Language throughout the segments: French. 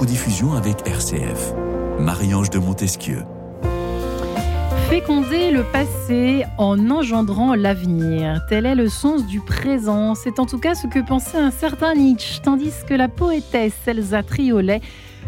codiffusion avec RCF. Marie-Ange de Montesquieu. Féconder le passé en engendrant l'avenir. Tel est le sens du présent. C'est en tout cas ce que pensait un certain Nietzsche, tandis que la poétesse Elsa Triolet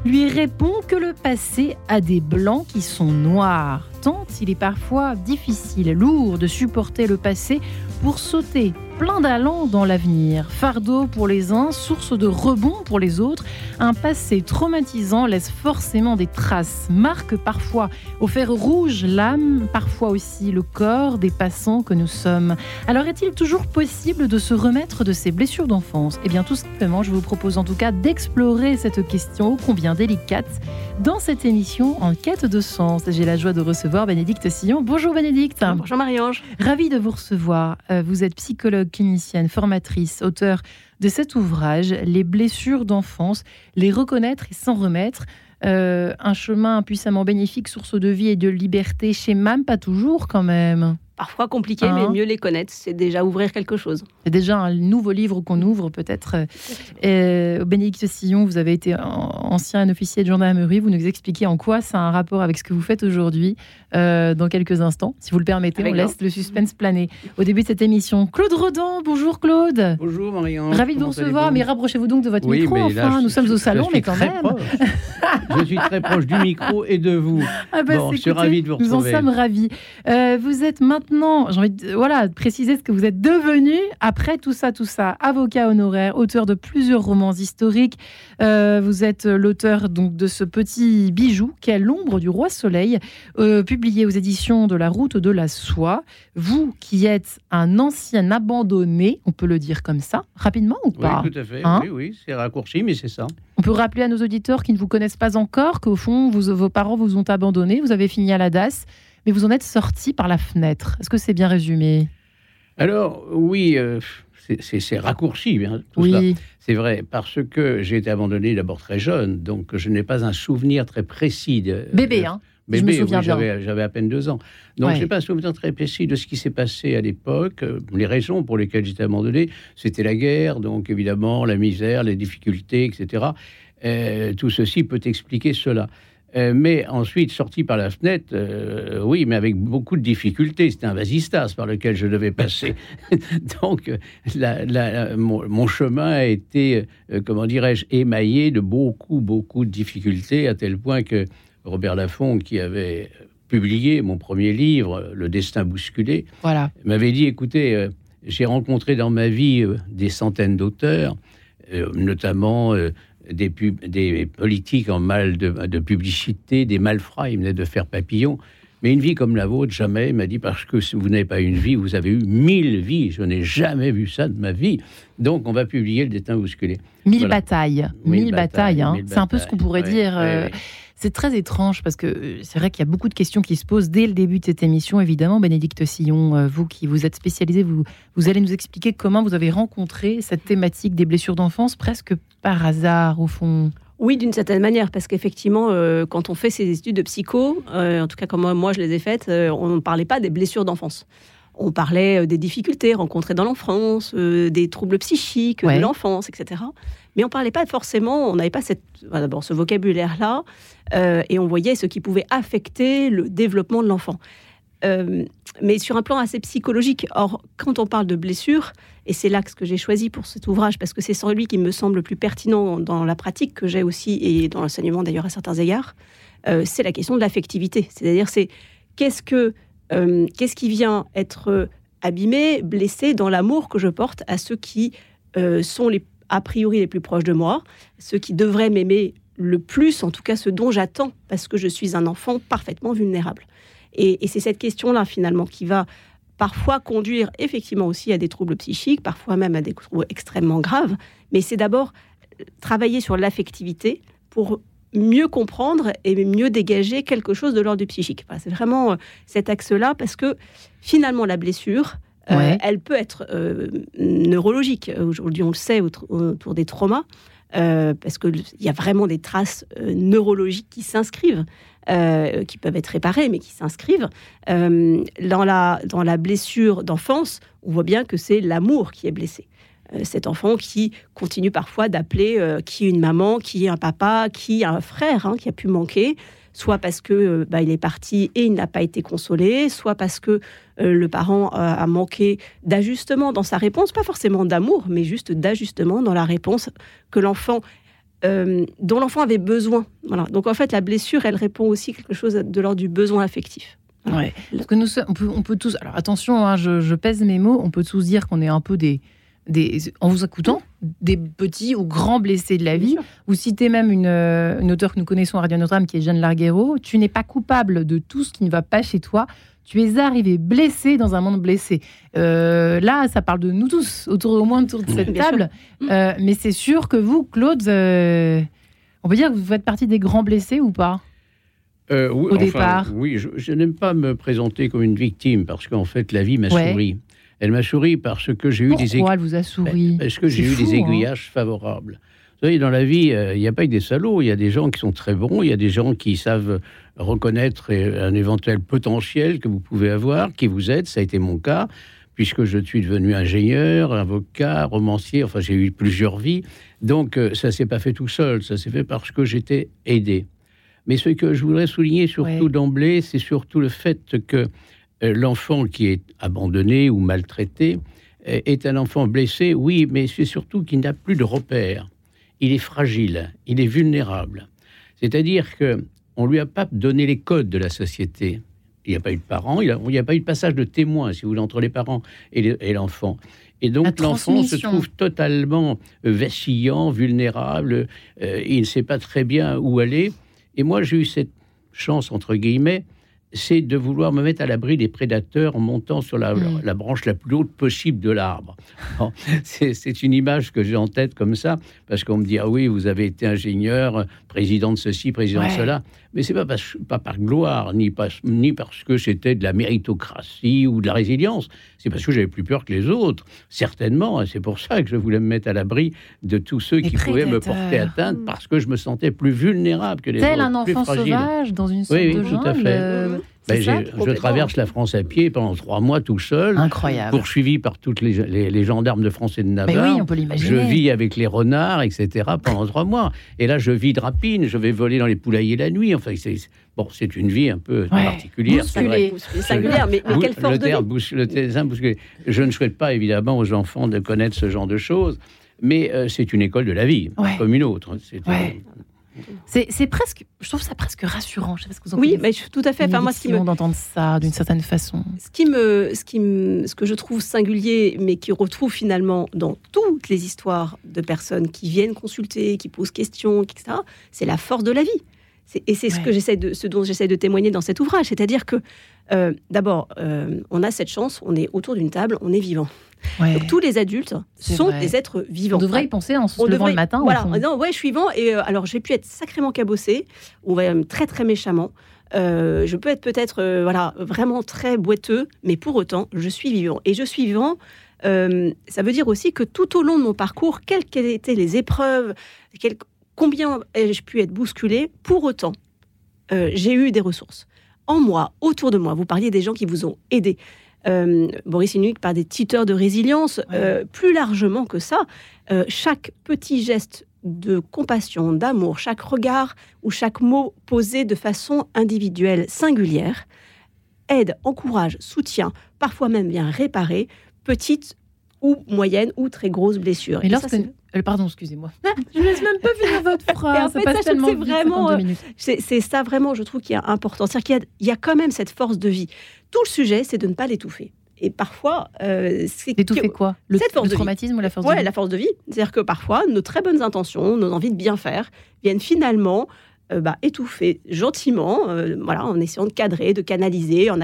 lui répond que le passé a des blancs qui sont noirs. Tant il est parfois difficile, lourd de supporter le passé pour sauter plein d'allants dans l'avenir. Fardeau pour les uns, source de rebond pour les autres. Un passé traumatisant laisse forcément des traces, marque parfois au fer rouge l'âme, parfois aussi le corps des passants que nous sommes. Alors est-il toujours possible de se remettre de ces blessures d'enfance? Eh bien tout simplement, je vous propose en tout cas d'explorer cette question ô combien délicate dans cette émission en quête de sens. J'ai la joie de recevoir Bénédicte Sillon. Bonjour Bénédicte. Bonjour Marie-Ange. Ravi de vous recevoir. Euh, vous êtes psychologue clinicienne, formatrice, auteur de cet ouvrage, Les blessures d'enfance, les reconnaître et s'en remettre. Euh, un chemin puissamment bénéfique, source de vie et de liberté chez MAM, pas toujours quand même parfois compliqué, mais hein mieux les connaître, c'est déjà ouvrir quelque chose. C'est déjà un nouveau livre qu'on ouvre peut-être. Euh, Bénédicte Sillon, vous avez été ancien officier de gendarmerie, vous nous expliquez en quoi ça a un rapport avec ce que vous faites aujourd'hui euh, dans quelques instants. Si vous le permettez, on laisse le suspense planer. Au début de cette émission, Claude Rodan, bonjour Claude. Bonjour Marianne. Ravi de vous recevoir, mais rapprochez-vous donc de votre micro, enfin, nous sommes au salon, mais quand même. je suis très proche du micro et de vous. Ah bah, bon, je suis ravi de vous retrouver. Nous en sommes ravis. Euh, vous êtes maintenant maintenant, j'ai envie de voilà, préciser ce que vous êtes devenu après tout ça, tout ça. Avocat honoraire, auteur de plusieurs romans historiques. Euh, vous êtes l'auteur donc de ce petit bijou qui est L'ombre du roi soleil, euh, publié aux éditions de la Route de la Soie. Vous qui êtes un ancien abandonné, on peut le dire comme ça, rapidement ou pas? Oui, tout à fait. Hein? Oui, oui, c'est raccourci, mais c'est ça. On peut rappeler à nos auditeurs qui ne vous connaissent pas encore qu'au fond, vos parents vous ont abandonné, vous avez fini à la DAS mais vous en êtes sorti par la fenêtre. Est-ce que c'est bien résumé? Alors, oui, euh, c'est raccourci, hein, tout oui. C'est vrai, parce que j'ai été abandonné d'abord très jeune, donc je n'ai pas un souvenir très précis. De, Bébé, hein Bébé, j'avais à peine deux ans. Donc, je n'ai pas un souvenir très précis de ce qui s'est passé à l'époque. Les raisons pour lesquelles j'étais abandonné, c'était la guerre, donc évidemment, la misère, les difficultés, etc. Euh, tout ceci peut expliquer cela. Euh, mais ensuite, sorti par la fenêtre, euh, oui, mais avec beaucoup de difficultés. C'était un vasistas par lequel je devais passer. Donc, mon, chemin a été, euh, comment dirais-je, émaillé de beaucoup, beaucoup de difficultés, à tel point que Robert Laffont, qui avait publié mon premier livre, Le destin bousculé, voilà. m'avait dit, écoutez, j'ai rencontré dans ma vie des centaines d'auteurs, notamment des, des politiques en mal de, publicité, des malfrats, il venait de faire papillon. Mais une vie comme la vôtre, jamais, il m'a dit, parce que vous n'avez pas une vie, vous avez eu mille vies. Je n'ai jamais vu ça de ma vie. Donc, on va publier le destin bousculé. Mille batailles. Mille, batailles. Hein. C'est un peu ce qu'on pourrait dire. Euh, c'est très étrange parce que euh, c'est vrai qu'il y a beaucoup de questions qui se posent dès le début de cette émission. Évidemment, Bénédicte Sillon, euh, vous qui vous êtes spécialisé, vous, vous allez nous expliquer comment vous avez rencontré cette thématique des blessures d'enfance presque par hasard, au fond. Oui, d'une certaine manière, parce qu'effectivement, euh, quand on fait ces études de psycho, en tout cas comme moi je les ai faites, on ne parlait pas des blessures d'enfance. On parlait des difficultés rencontrées dans l'enfance, des troubles psychiques de l'enfance, etc mais on parlait pas forcément, on n'avait pas cette, d'abord ce vocabulaire-là, euh, et on voyait ce qui pouvait affecter le développement de l'enfant. Euh, mais sur un plan assez psychologique. Or, quand on parle de blessure, et c'est l'axe que j'ai choisi pour cet ouvrage, parce que c'est celui qui me semble le plus pertinent dans la pratique que j'ai aussi, et dans l'enseignement d'ailleurs à certains égards, euh, c'est la question de l'affectivité. C'est-à-dire, c'est qu'est-ce que qu'est-ce qui vient être abîmé, blessé dans l'amour que je porte à ceux qui sont a priori les plus proches de moi, ceux qui devraient m'aimer le plus, en tout cas ceux dont j'attends, parce que je suis un enfant parfaitement vulnérable. Et, c'est cette question-là, finalement, qui va parfois conduire effectivement aussi à des troubles psychiques, parfois même à des troubles extrêmement graves. Mais c'est d'abord euh, travailler sur l'affectivité pour mieux comprendre et mieux dégager quelque chose de l'ordre du psychique. c'est vraiment euh, cet axe-là, parce que finalement, la blessure, euh, elle peut être euh, neurologique. Aujourd'hui, on le sait autour, des traumas, euh, parce qu'il y a vraiment des traces neurologiques qui s'inscrivent, qui peuvent être réparées, mais qui s'inscrivent. dans, la, dans la blessure d'enfance, on voit bien que c'est l'amour qui est blessé. cet enfant qui continue parfois d'appeler qui une maman, qui un papa, qui un frère hein, qui a pu manquer soit parce que bah, il est parti et il n'a pas été consolé, soit parce que le parent a manqué d'ajustement dans sa réponse, pas forcément d'amour, mais juste d'ajustement dans la réponse que l'enfant euh, dont l'enfant avait besoin. Voilà. Donc en fait, la blessure, elle répond aussi quelque chose de l'ordre du besoin affectif. Ouais. Parce que nous, on peut, on peut tous. Alors attention, hein, je, pèse mes mots. On peut tous dire qu'on est un peu des, des, en vous écoutant, des petits ou grands blessés de la vie. Vous citez même une, euh, une auteure que nous connaissons à Radio Notre-Dame, qui est Jeanne Larguero. Tu n'es pas coupable de tout ce qui ne va pas chez toi. Tu es arrivé blessé dans un monde blessé. Euh, là, ça parle de nous tous, autour au moins autour de cette table. Euh, mais c'est sûr que vous, Claude, euh, on peut dire que vous faites partie des grands blessés ou pas? Oui, Au départ Oui, je, n'aime pas me présenter comme une victime parce qu'en fait, la vie m'a souri. Elle m'a souri parce que j'ai eu des Pourquoi elle vous a souri Parce que j'ai eu des hein. aiguillages favorables. Vous savez, dans la vie, il n'y a pas que des salauds. Il y a des gens qui sont très bons, il y a des gens qui savent reconnaître un éventuel potentiel que vous pouvez avoir, qui vous aide. Ça a été mon cas, puisque je suis devenu ingénieur, avocat, romancier. Enfin, j'ai eu plusieurs vies. Donc, euh, ça s'est pas fait tout seul. Ça s'est fait parce que j'étais aidé. Mais ce que je voudrais souligner surtout d'emblée, c'est surtout le fait que euh, l'enfant qui est abandonné ou maltraité euh, est un enfant blessé, oui, mais c'est surtout qu'il n'a plus de repères. Il est fragile, il est vulnérable. C'est-à-dire que on lui a pas donné les codes de la société. Il n'y a pas eu de parents, il n'y a, pas eu de passage de témoin, si vous voulez, entre les parents et l'enfant. Et donc l'enfant se trouve totalement euh, vacillant, vulnérable, euh, il ne sait pas très bien où aller. Et moi, j'ai eu cette chance, entre guillemets, c'est de vouloir me mettre à l'abri des prédateurs en montant sur la, mm. branche la plus haute possible de l'arbre. c'est une image que j'ai en tête comme ça, parce qu'on me dit, ah oui, vous avez été ingénieur, président de ceci, président de cela. Mais c'est pas, pas par gloire, ni, ni parce que c'était de la méritocratie ou de la résilience. C'est parce que j'avais plus peur que les autres, certainement. C'est pour ça que je voulais me mettre à l'abri de tous ceux qui pouvaient me porter atteinte, parce que je me sentais plus vulnérable que les autres. Tel un enfant sauvage dans une sorte oui, de tout à fait. Euh, ben, je traverse la France à pied pendant trois mois tout seul. Incroyable. Poursuivi par toutes les, les, gendarmes de France et de Navarre. oui, on peut l'imaginer. Je vis avec les renards, etc. pendant trois mois. Et là, je vis de rapine, je vais voler dans les poulaillers la nuit. Enfin, c'est, bon, c'est une vie un peu particulière. Bousculée, singulière, mais, mais quelle force le de vie. Je ne souhaite pas, évidemment, aux enfants de connaître ce genre de choses. Mais euh, c'est une école de la vie, comme une autre. C'est c'est presque, je trouve ça presque rassurant. Je sais pas ce que vous en Oui, mais tout à fait. Enfin, moi, ce qui me d'entendre ça d'une certaine façon. Ce qui me, ce qui me, ce que je trouve singulier, mais qui retrouve finalement dans toutes les histoires de personnes qui viennent consulter, qui posent questions, etc. C'est la force de la vie. Et c'est ce que j'essaie de, ce dont j'essaie de témoigner dans cet ouvrage, c'est-à-dire que euh, d'abord, euh, on a cette chance, on est autour d'une table, on est vivant. Donc, tous les adultes sont des êtres vivants. On devrait y penser en se levant le matin. Voilà, en disant ouais, je suis vivant et euh, alors j'ai pu être sacrément cabossé, ou même très très méchamment. je peux être peut-être voilà vraiment très boiteux, mais pour autant, je suis vivant. Et je suis vivant. ça veut dire aussi que tout au long de mon parcours, quelles qu'aient été les épreuves, combien ai-je pu être bousculé, pour autant, j'ai eu des ressources en moi, autour de moi. Vous parliez des gens qui vous ont aidé. Euh, Boris Inuit par des tuteurs de résilience. Euh, plus largement que ça, euh, chaque petit geste de compassion, d'amour, chaque regard ou chaque mot posé de façon individuelle, singulière, aide, encourage, soutient, parfois même bien réparer, petite ou moyenne ou très grosse blessure. Et, lorsque, euh, pardon, excusez-moi. je ne laisse même pas finir votre phrase. en fait, c'est vraiment, euh, c'est ça vraiment, je trouve, qui est important. C'est-à-dire qu'il y, a quand même cette force de vie. Tout le sujet, c'est de ne pas l'étouffer. Et parfois, euh, c'est l'étouffer quoi? Le, cette force le traumatisme ou la force de vie? la force de vie. C'est-à-dire que parfois, nos très bonnes intentions, nos envies de bien faire, viennent finalement bah, étouffer gentiment, euh, voilà, en essayant de cadrer, de canaliser, en,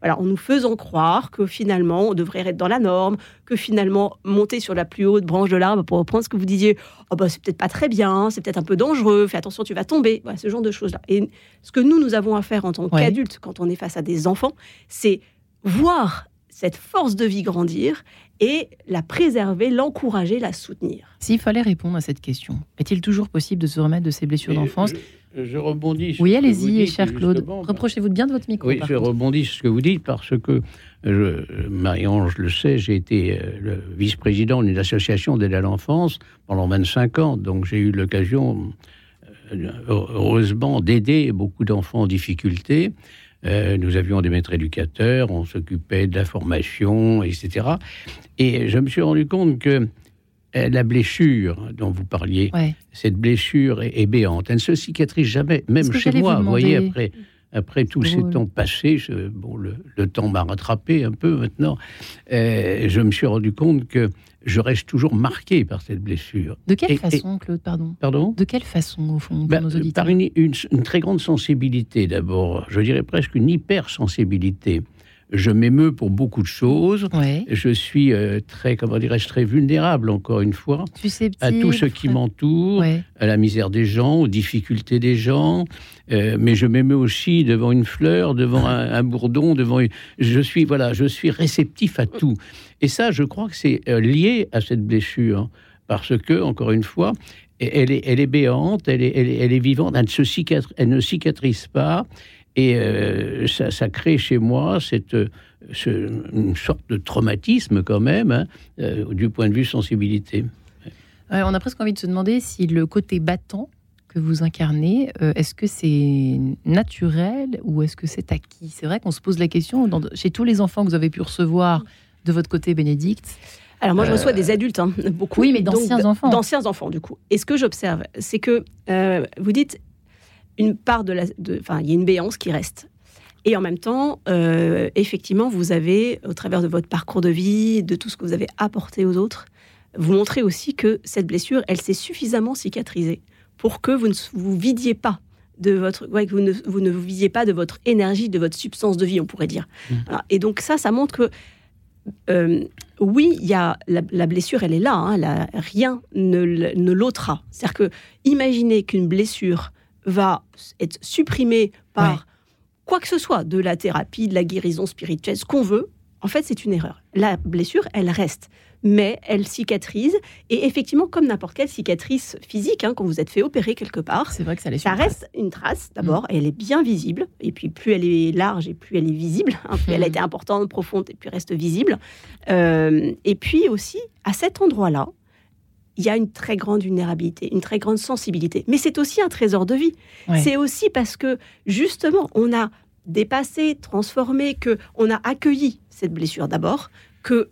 voilà, en nous faisant croire que finalement on devrait être dans la norme, que finalement monter sur la plus haute branche de l'arbre, pour reprendre ce que vous disiez, oh bah, c'est peut-être pas très bien, c'est peut-être un peu dangereux, fais attention, tu vas tomber, voilà, ce genre de choses-là. Et ce que nous, nous avons à faire en tant qu'adultes, quand on est face à des enfants, c'est voir cette force de vie grandir et la préserver, l'encourager, la soutenir. S'il fallait répondre à cette question, est-il toujours possible de se remettre de ces blessures d'enfance? Je rebondis. oui, allez-y, cher Claude. Reprochez-vous bien de votre micro. Oui, je rebondis sur ce que vous dites parce que Marie-Ange le sait, j'ai été euh, le vice-président d'une association d'aide à l'enfance pendant 25 ans, donc j'ai eu l'occasion, euh, heureusement, d'aider beaucoup d'enfants en difficulté. Euh, nous avions des maîtres éducateurs, on s'occupait de la formation, etc. Et je me suis rendu compte que la blessure dont vous parliez, cette blessure est, béante. Elle ne se cicatrise jamais, même chez moi. Vous, voyez, après, après tous ces temps passés, bon, le, temps m'a rattrapé un peu maintenant. Euh, je me suis rendu compte que je reste toujours marqué par cette blessure. De quelle façon, Claude Pardon? Pardon? De quelle façon, au fond, pour ben, nos auditeurs? Par une, une, très grande sensibilité, d'abord. Je dirais presque une hypersensibilité je m'émeus pour beaucoup de choses. Je suis euh, très, comment dirais-je, très vulnérable, encore une fois, à tout ce qui m'entoure, à la misère des gens, aux difficultés des gens. Euh, mais je m'émeus aussi devant une fleur, devant un, bourdon, devant. Je suis, voilà, je suis réceptif à tout. Et ça, je crois que c'est euh, lié à cette blessure, parce que, encore une fois, elle est, elle est béante, elle est, elle est, vivante, elle se elle ne cicatrise pas. Et euh, ça, crée chez moi cette, une sorte de traumatisme quand même, hein, euh, du point de vue sensibilité. on a presque envie de se demander si le côté battant que vous incarnez, euh, est-ce que c'est naturel ou est-ce que c'est acquis? C'est vrai qu'on se pose la question chez tous les enfants que vous avez pu recevoir de votre côté, Bénédicte. Alors moi, je reçois des adultes, hein, beaucoup. Oui, mais d'anciens enfants. D'anciens enfants, du coup. Et ce que j'observe, c'est que vous dites, une part de la. Enfin, il y a une béance qui reste. Et en même temps, euh, effectivement, vous avez, au travers de votre parcours de vie, de tout ce que vous avez apporté aux autres, vous montrez aussi que cette blessure, elle s'est suffisamment cicatrisée pour que vous ne vous vidiez pas de votre, ouais, que vous ne, vous ne vous vidiez pas de votre énergie, de votre substance de vie, on pourrait dire. Mmh. Et donc ça, ça montre que euh, oui, il y a la, blessure, elle est là. Hein, rien ne, ne l'ôtera. C'est-à-dire que imaginez qu'une blessure va être supprimé par quoi que ce soit, de la thérapie, de la guérison spirituelle, ce qu'on veut, en fait, c'est une erreur. La blessure, elle reste, mais elle cicatrise. Et effectivement, comme n'importe quelle cicatrice physique, hein, quand vous êtes fait opérer quelque part, c'est vrai que ça, ça reste une trace d'abord, mm. elle est bien visible. Et puis, plus elle est large et plus elle est visible, hein, plus elle a mm. été importante, profonde et puis reste visible. Euh, et puis aussi, à cet endroit-là, il y a une très grande vulnérabilité, une très grande sensibilité. Mais c'est aussi un trésor de vie. C'est aussi parce que, justement, on a dépassé, transformé, que on a accueilli cette blessure d'abord, que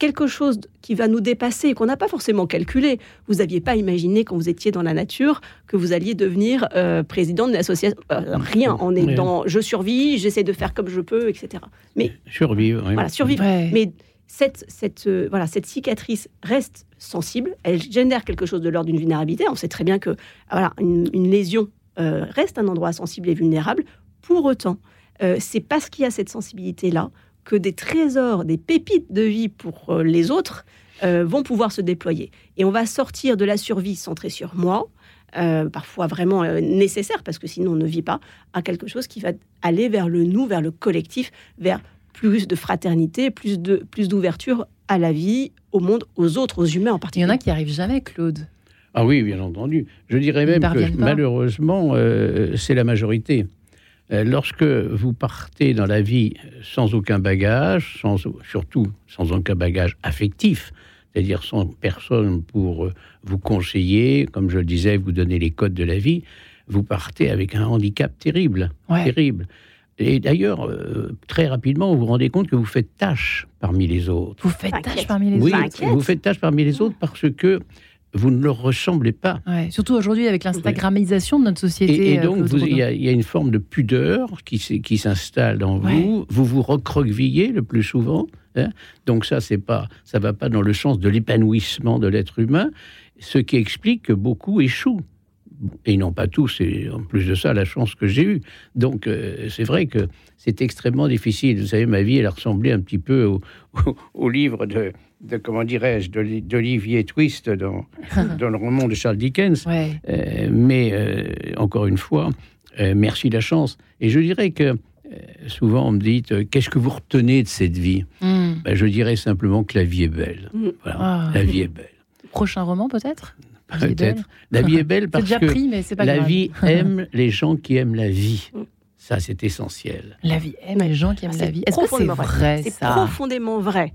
quelque chose qui va nous dépasser, qu'on n'a pas forcément calculé. Vous n'aviez pas imaginé quand vous étiez dans la nature que vous alliez devenir euh, président d'une association. Euh, rien. On est dans je survis, j'essaie de faire comme je peux, etc. Mais survivre. Voilà, survivre. Mais cette, cette, euh, voilà, cette cicatrice reste sensible, elle génère quelque chose de l'ordre d'une vulnérabilité. On sait très bien que voilà, une, lésion euh, reste un endroit sensible et vulnérable. Pour autant, euh, c'est parce qu'il y a cette sensibilité-là que des trésors, des pépites de vie pour les autres vont pouvoir se déployer. Et on va sortir de la survie centrée sur moi, parfois vraiment nécessaire, parce que sinon on ne vit pas, à quelque chose qui va aller vers le nous, vers le collectif, vers plus de fraternité, plus de plus d'ouverture à la vie, au monde, aux autres, aux humains en particulier. Il y en a qui arrivent jamais, Claude. Ah oui, bien entendu. Je dirais même que malheureusement, euh, c'est la majorité. Euh, lorsque vous partez dans la vie sans aucun bagage, sans, surtout sans aucun bagage affectif, c'est-à-dire sans personne pour euh, vous conseiller, comme je le disais, vous donner les codes de la vie, vous partez avec un handicap terrible, terrible. Et d'ailleurs, euh, très rapidement, vous vous rendez compte que vous faites tâche parmi les autres. Vous faites tâche parmi les autres Oui, vous faites tâche parmi les autres parce que vous ne leur ressemblez pas. surtout aujourd'hui avec l'instagramisation de notre société. Et, euh, donc, il y, a une forme de pudeur qui, qui s'installe dans vous. Vous vous recroquevillez le plus souvent. Hein. donc ça, c'est pas, ça va pas dans le sens de l'épanouissement de l'être humain, ce qui explique que beaucoup échouent et non pas tous, et en plus de ça, la chance que j'ai eue. Donc, euh, c'est vrai que c'est extrêmement difficile. Vous savez, ma vie, elle a ressemblé un petit peu au, livre de, comment dirais-je, d'Olivier Twist dans, dans le roman de Charles Dickens. Euh, mais, euh, encore une fois, merci la chance. Et je dirais que souvent on me dit qu'est-ce que vous retenez de cette vie? Hmm. ben, Je dirais simplement que la vie est belle. Hmm. Voilà, ah. La vie est belle. Prochain roman peut-être? Peut-être. La vie est belle parce que la vie aime les gens qui aiment la vie. Mm. Ça, c'est essentiel. La vie aime les gens qui aiment la vie. Est-ce que c'est vrai, C'est profondément vrai.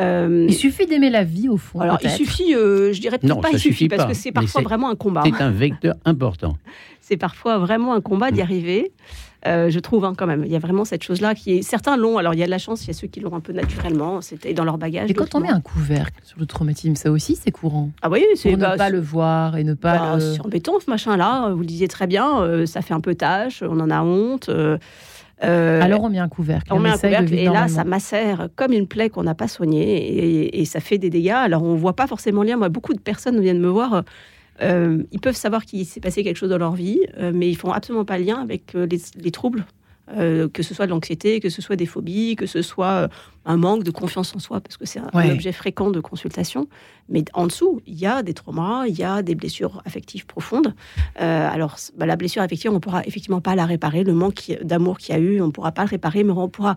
Euh, il suffit d'aimer la vie au fond. Alors il suffit, euh, je dirais peut-être pas il suffit, parce que c'est parfois vraiment un combat. C'est un vecteur important. c'est parfois vraiment un combat d'y mm. arriver. Euh, je trouve hein, quand même. Il y a vraiment cette chose-là qui est. Certains l'ont. Alors il y a de la chance. Il y a ceux qui l'ont un peu naturellement. C'était dans leur bagage. Et quand on met un couvercle sur le traumatisme, ça aussi c'est courant. Ah oui, c'est pour ne bah, pas le voir et ne pas. Bah, C'est embêtant ce machin-là. Vous le disiez très bien. ça fait un peu tâche. On en a honte. Euh, Alors on met un couvercle. On, met un couvercle et là, ça macère comme une plaie qu'on n'a pas soignée et, ça fait des dégâts. Alors on voit pas forcément le lien. Moi, beaucoup de personnes viennent me voir. Euh, ils peuvent savoir qu'il s'est passé quelque chose dans leur vie, euh, mais ils font absolument pas le lien avec les troubles euh, que ce soit de l'anxiété, que ce soit des phobies, que ce soit euh, un manque de confiance en soi, parce que c'est un, objet fréquent de consultation. Mais en dessous, il y a des traumas, il y a des blessures affectives profondes. Euh, alors, bah, la blessure affective, on ne pourra effectivement pas la réparer. Le manque d'amour qu'il y a eu, on ne pourra pas le réparer, mais on pourra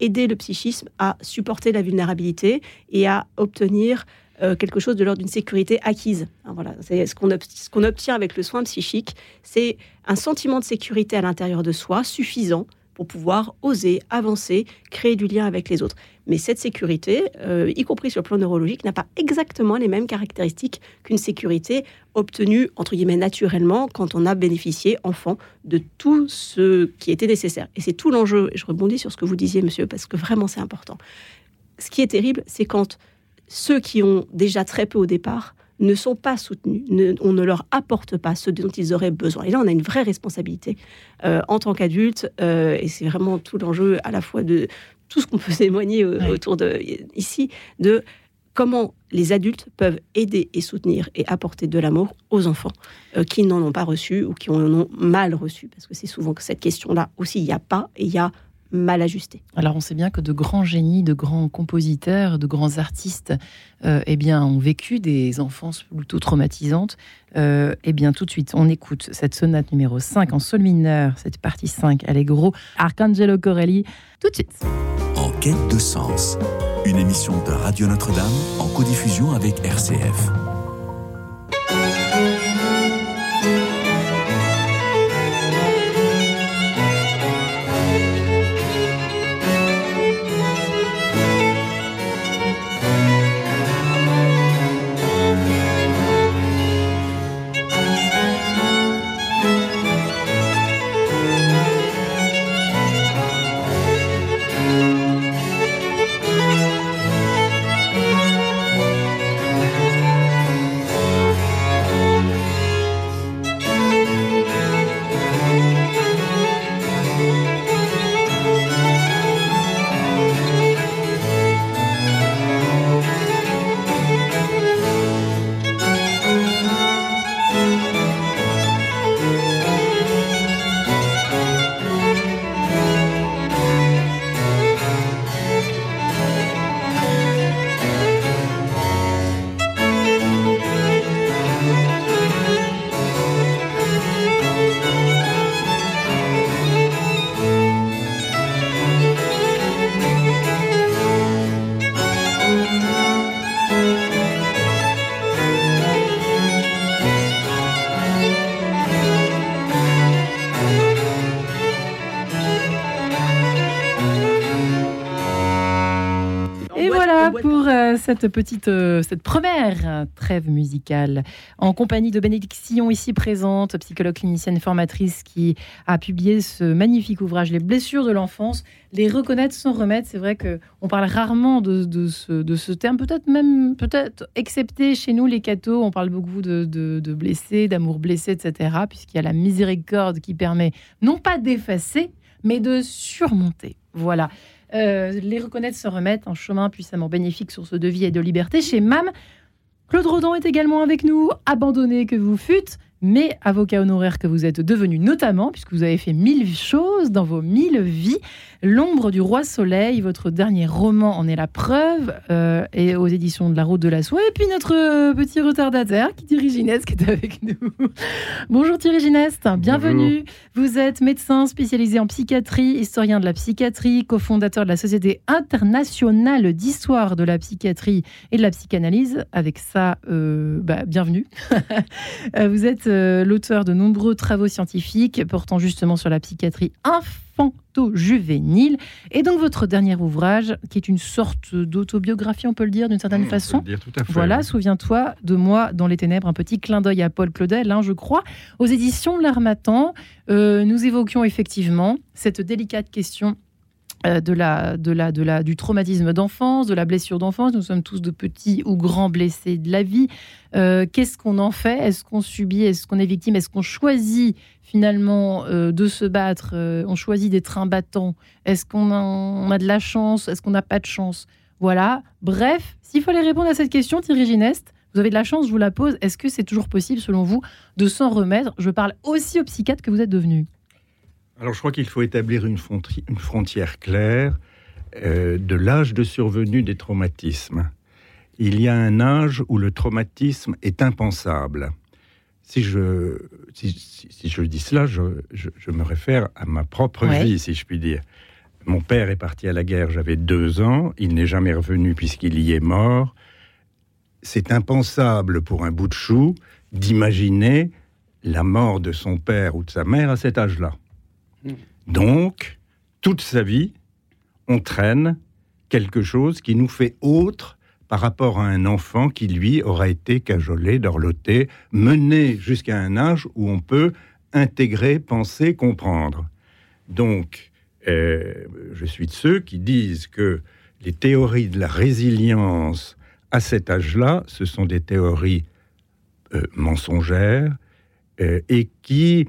aider le psychisme à supporter la vulnérabilité et à obtenir euh, quelque chose de l'ordre d'une sécurité acquise. Hein, voilà, c'est ce qu'on obtient avec le soin psychique, c'est un sentiment de sécurité à l'intérieur de soi suffisant pour pouvoir oser avancer, créer du lien avec les autres. Mais cette sécurité, euh, y compris sur le plan neurologique, n'a pas exactement les mêmes caractéristiques qu'une sécurité obtenue, entre guillemets, naturellement quand on a bénéficié, enfant, de tout ce qui était nécessaire. Et c'est tout l'enjeu, et je rebondis sur ce que vous disiez, monsieur, parce que vraiment c'est important. Ce qui est terrible, c'est quand ceux qui ont déjà très peu au départ ne sont pas soutenus, on ne leur apporte pas ce dont ils auraient besoin. Et là, on a une vraie responsabilité euh, en tant qu'adulte, euh, et c'est vraiment tout l'enjeu à la fois de tout ce qu'on peut témoigner euh, autour de ici, de comment les adultes peuvent aider et soutenir et apporter de l'amour aux enfants qui n'en ont pas reçu ou qui en ont mal reçu, parce que c'est souvent que cette question-là aussi, il n'y a pas, et il y a mal ajusté. Alors on sait bien que de grands génies, de grands compositeurs, de grands artistes euh, eh bien, ont vécu des enfances plutôt traumatisantes. Euh, eh bien tout de suite, on écoute cette sonate numéro 5 en sol mineur, cette partie 5 Allegro, Arcangelo Corelli, tout de suite. En quête de sens, une émission de Radio Notre-Dame en codiffusion avec RCF. Cette petite, euh, cette première trêve musicale en compagnie de Bénédiction ici présente, psychologue clinicienne formatrice qui a publié ce magnifique ouvrage Les blessures de l'enfance, les reconnaître sans remettre. C'est vrai que on parle rarement de, de, ce, de ce, terme, peut-être même, peut-être excepté chez nous les cathos, on parle beaucoup de, de blessés, d'amour blessé, etc. Puisqu'il y a la miséricorde qui permet non pas d'effacer, mais de surmonter. Voilà. Euh, les reconnaître se remettre en chemin puissamment bénéfique, source de vie et de liberté chez MAM. Claude Rodon est également avec nous. Abandonné que vous fûtes, mais avocat honoraire que vous êtes devenu notamment, puisque vous avez fait mille choses dans vos mille vies. L'ombre du roi soleil, votre dernier roman en est la preuve, euh, et aux éditions de la Route de la Soie. Et puis notre euh, petit retardataire qui Thierry Gineste qui est avec nous. Bonjour Thierry Gineste, bienvenue. Vous êtes médecin spécialisé en psychiatrie, historien de la psychiatrie, cofondateur de la Société internationale d'histoire de la psychiatrie et de la psychanalyse. Avec ça, euh, bah, bienvenue. vous êtes l'auteur de nombreux travaux scientifiques portant justement sur la psychiatrie infantile juvénile. Et donc votre dernier ouvrage, qui est une sorte d'autobiographie, on peut le dire d'une certaine façon. dire tout à fait, voilà, souviens-toi de moi dans les ténèbres, un petit clin d'œil à Paul Claudel, hein, je crois, aux éditions L'Armatan. Euh, nous évoquions effectivement cette délicate question euh, de la, de la, de la, du traumatisme d'enfance, de la blessure d'enfance. Nous sommes tous de petits ou grands blessés de la vie. Euh, qu'est-ce qu'on en fait? Est-ce qu'on subit? Est-ce qu'on est victime? Est-ce qu'on choisit finalement euh, de se battre? On choisit d'être un battant Est-ce qu'on a, de la chance? Est-ce qu'on n'a pas de chance? Voilà. Bref, s'il fallait répondre à cette question, Thierry Gineste, vous avez de la chance, je vous la pose. Est-ce que c'est toujours possible, selon vous, de s'en remettre? Je parle aussi au psychiatre que vous êtes devenu. Alors je crois qu'il faut établir une, frontière claire euh, de l'âge de survenue des traumatismes. Il y a un âge où le traumatisme est impensable. Si je, si, je dis cela, je, me réfère à ma propre vie, si je puis dire. Mon père est parti à la guerre, j'avais deux ans, il n'est jamais revenu puisqu'il y est mort. C'est impensable pour un bout de chou d'imaginer la mort de son père ou de sa mère à cet âge-là. Donc, toute sa vie, on traîne quelque chose qui nous fait autre par rapport à un enfant qui, lui, aura été cajolé, dorloté, mené jusqu'à un âge où on peut intégrer, penser, comprendre. Donc, euh, je suis de ceux qui disent que les théories de la résilience à cet âge-là, ce sont des théories euh, mensongères euh, et qui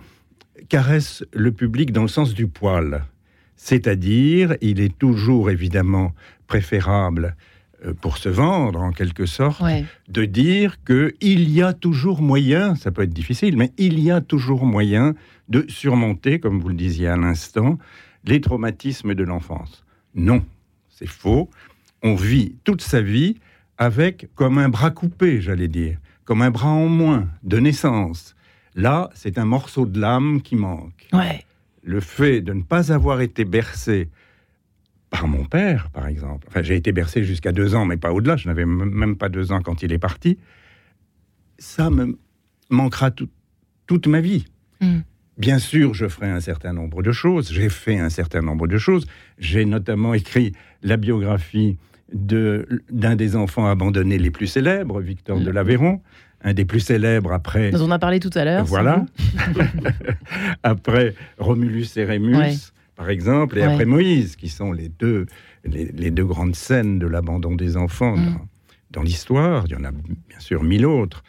caresse le public dans le sens du poil. C'est-à-dire, il est toujours évidemment préférable euh, pour se vendre en quelque sorte, de dire qu'il y a toujours moyen, ça peut être difficile, mais il y a toujours moyen de surmonter, comme vous le disiez à l'instant, les traumatismes de l'enfance. Non, c'est faux. On vit toute sa vie avec comme un bras coupé, j'allais dire, comme un bras en moins de naissance. Là, c'est un morceau de l'âme qui manque. Le fait de ne pas avoir été bercé par mon père, par exemple. Enfin, j'ai été bercé jusqu'à deux ans, mais pas au-delà. Je n'avais même pas deux ans quand il est parti. Ça me manquera toute ma vie. Hmm. Bien sûr, je ferai un certain nombre de choses. J'ai fait un certain nombre de choses. J'ai notamment écrit la biographie d'un des enfants abandonnés les plus célèbres, Victor de hmm. l'Aveyron un des plus célèbres après. Nous en a parlé tout à l'heure. Voilà. après Romulus et Rémus, par exemple, et après Moïse, qui sont les deux, les, deux grandes scènes de l'abandon des enfants mm. dans, l'histoire. Il y en a bien sûr mille autres.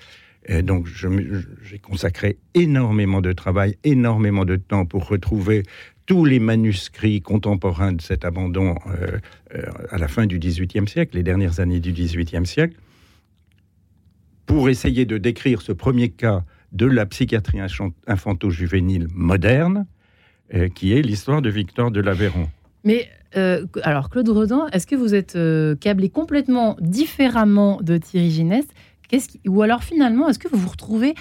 Et donc, j'ai consacré énormément de travail, énormément de temps pour retrouver tous les manuscrits contemporains de cet abandon euh, euh, à la fin du XVIIIe siècle, les dernières années du XVIIIe siècle pour essayer de décrire ce premier cas de la psychiatrie infanto-juvénile moderne, euh, qui est l'histoire de Victor de l'Aveyron. Mais euh, alors, Claude Rodin, est-ce que vous êtes euh, câblé complètement différemment de Thierry Gineste Ou alors finalement, est-ce que vous vous retrouvez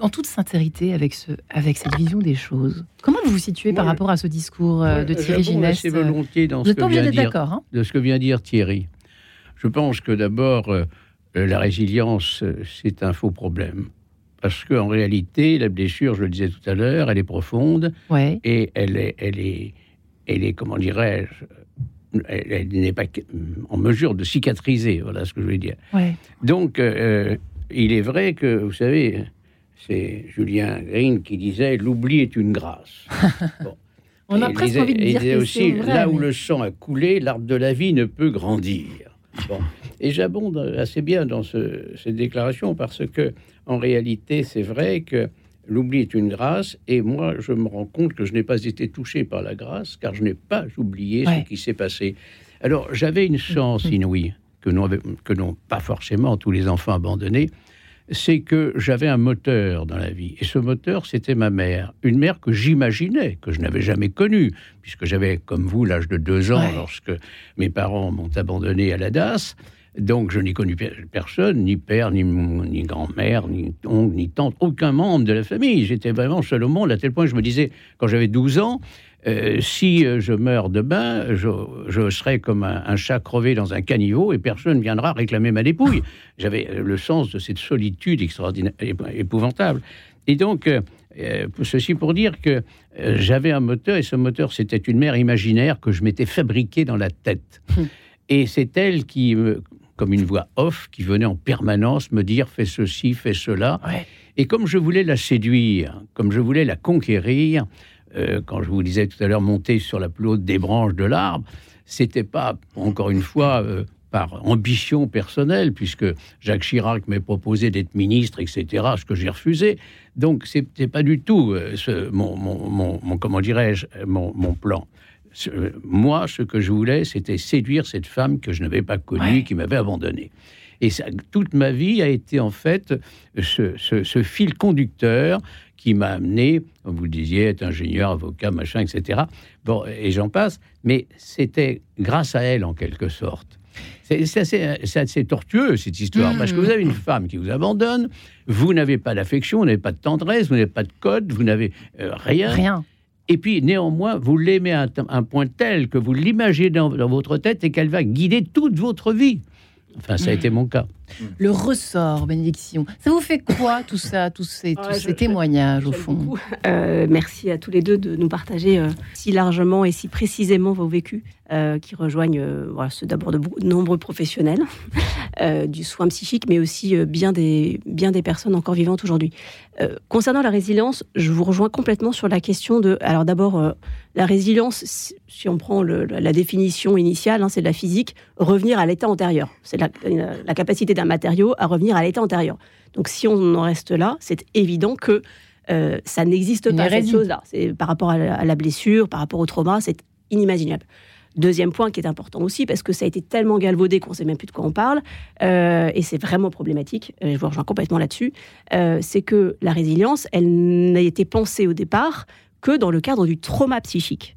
en toute sincérité avec, ce, avec cette vision des choses? Comment vous vous situez par rapport à ce discours de Thierry Gineste volontiers dans ce que vient dire, hein? de ce que vient dire Thierry. Je pense que d'abord, euh, la résilience, euh, c'est un faux problème. Parce qu'en réalité, la blessure, je le disais tout à l'heure, elle est profonde et elle est, elle est, elle est comment dirais-je, elle, n'est pas en mesure de cicatriser. Voilà ce que je veux dire. Donc, euh, il est vrai que, vous savez, c'est Julien Green qui disait l'oubli est une grâce. On a presque envie de dire il disait aussi vrai, là où le sang a coulé, l'arbre de la vie ne peut grandir. Bon. Et j'abonde assez bien dans cette déclaration parce que, en réalité, c'est vrai que l'oubli est une grâce et moi, je me rends compte que je n'ai pas été touché par la grâce car je n'ai pas oublié ce qui s'est passé. Alors, j'avais une chance inouïe que n'ont pas forcément tous les enfants abandonnés, c'est que j'avais un moteur dans la vie. Et ce moteur, c'était ma mère. Une mère que j'imaginais, que je n'avais jamais connue, puisque j'avais, comme vous, l'âge de deux ans lorsque mes parents m'ont abandonné à la DAS. Donc je n'ai connu personne, ni père, ni, ni grand-mère, ni oncle, ni tante, aucun membre de la famille. J'étais vraiment seul au monde, à tel point que je me disais, quand j'avais 12 ans, euh, si euh, je meurs demain, je, je serai comme un, chat crevé dans un caniveau et personne ne viendra réclamer ma dépouille. J'avais euh, le sens de cette solitude extraordinaire, épouvantable. Et donc, ceci pour dire que j'avais un moteur et ce moteur, c'était une mère imaginaire que je m'étais fabriquée dans la tête. Hum. Et c'est elle qui, comme une voix off, qui venait en permanence me dire fais ceci, fais cela. Et comme je voulais la séduire, comme je voulais la conquérir, euh, quand je vous disais tout à l'heure, monter sur la plus haute des branches de l'arbre, c'était pas, encore une fois, euh, par ambition personnelle, puisque Jacques Chirac m'ait proposé d'être ministre, etc., ce que j'ai refusé. Donc, ce n'était pas du tout euh, ce, mon, mon, mon, comment dirais-je, mon, plan. Moi, ce que je voulais, c'était séduire cette femme que je n'avais pas connue, qui m'avait abandonné. Et ça, toute ma vie a été en fait ce, ce fil conducteur qui m'a amené, comme vous le disiez, être ingénieur, avocat, machin, etc. Bon, et j'en passe, mais c'était grâce à elle en quelque sorte. C'est assez, tortueux cette histoire, parce que vous avez une femme qui vous abandonne, vous n'avez pas d'affection, vous n'avez pas de tendresse, vous n'avez pas de code, vous n'avez euh, rien. Rien. Et puis, néanmoins, vous l'aimez à un, point tel que vous l'imaginez dans, votre tête et qu'elle va guider toute votre vie. Enfin, ça a été mon cas. Le ressort, bénédiction. Ça vous fait quoi tout ça, tous ces, tous ces témoignages au fond? euh, Merci à tous les deux de nous partager euh, si largement et si précisément vos vécus, euh, qui rejoignent voilà, ceux d'abord de nombreux professionnels du soin psychique, mais aussi bien, des, bien des personnes encore vivantes aujourd'hui. concernant la résilience, je vous rejoins complètement sur la question de. Alors d'abord, la résilience, si on prend la définition initiale, hein, c'est de la physique, revenir à l'état antérieur. C'est la, la capacité d'un matériau à revenir à l'état antérieur. Donc si on en reste là, c'est évident que euh, ça n'existe pas, cette chose-là. C'est par rapport à la, blessure, par rapport au trauma, c'est inimaginable. Deuxième point qui est important aussi, parce que ça a été tellement galvaudé qu'on ne sait même plus de quoi on parle, euh, et c'est vraiment problématique, euh, je vous rejoins complètement là-dessus, c'est que la résilience, elle n'a été pensée au départ que dans le cadre du trauma psychique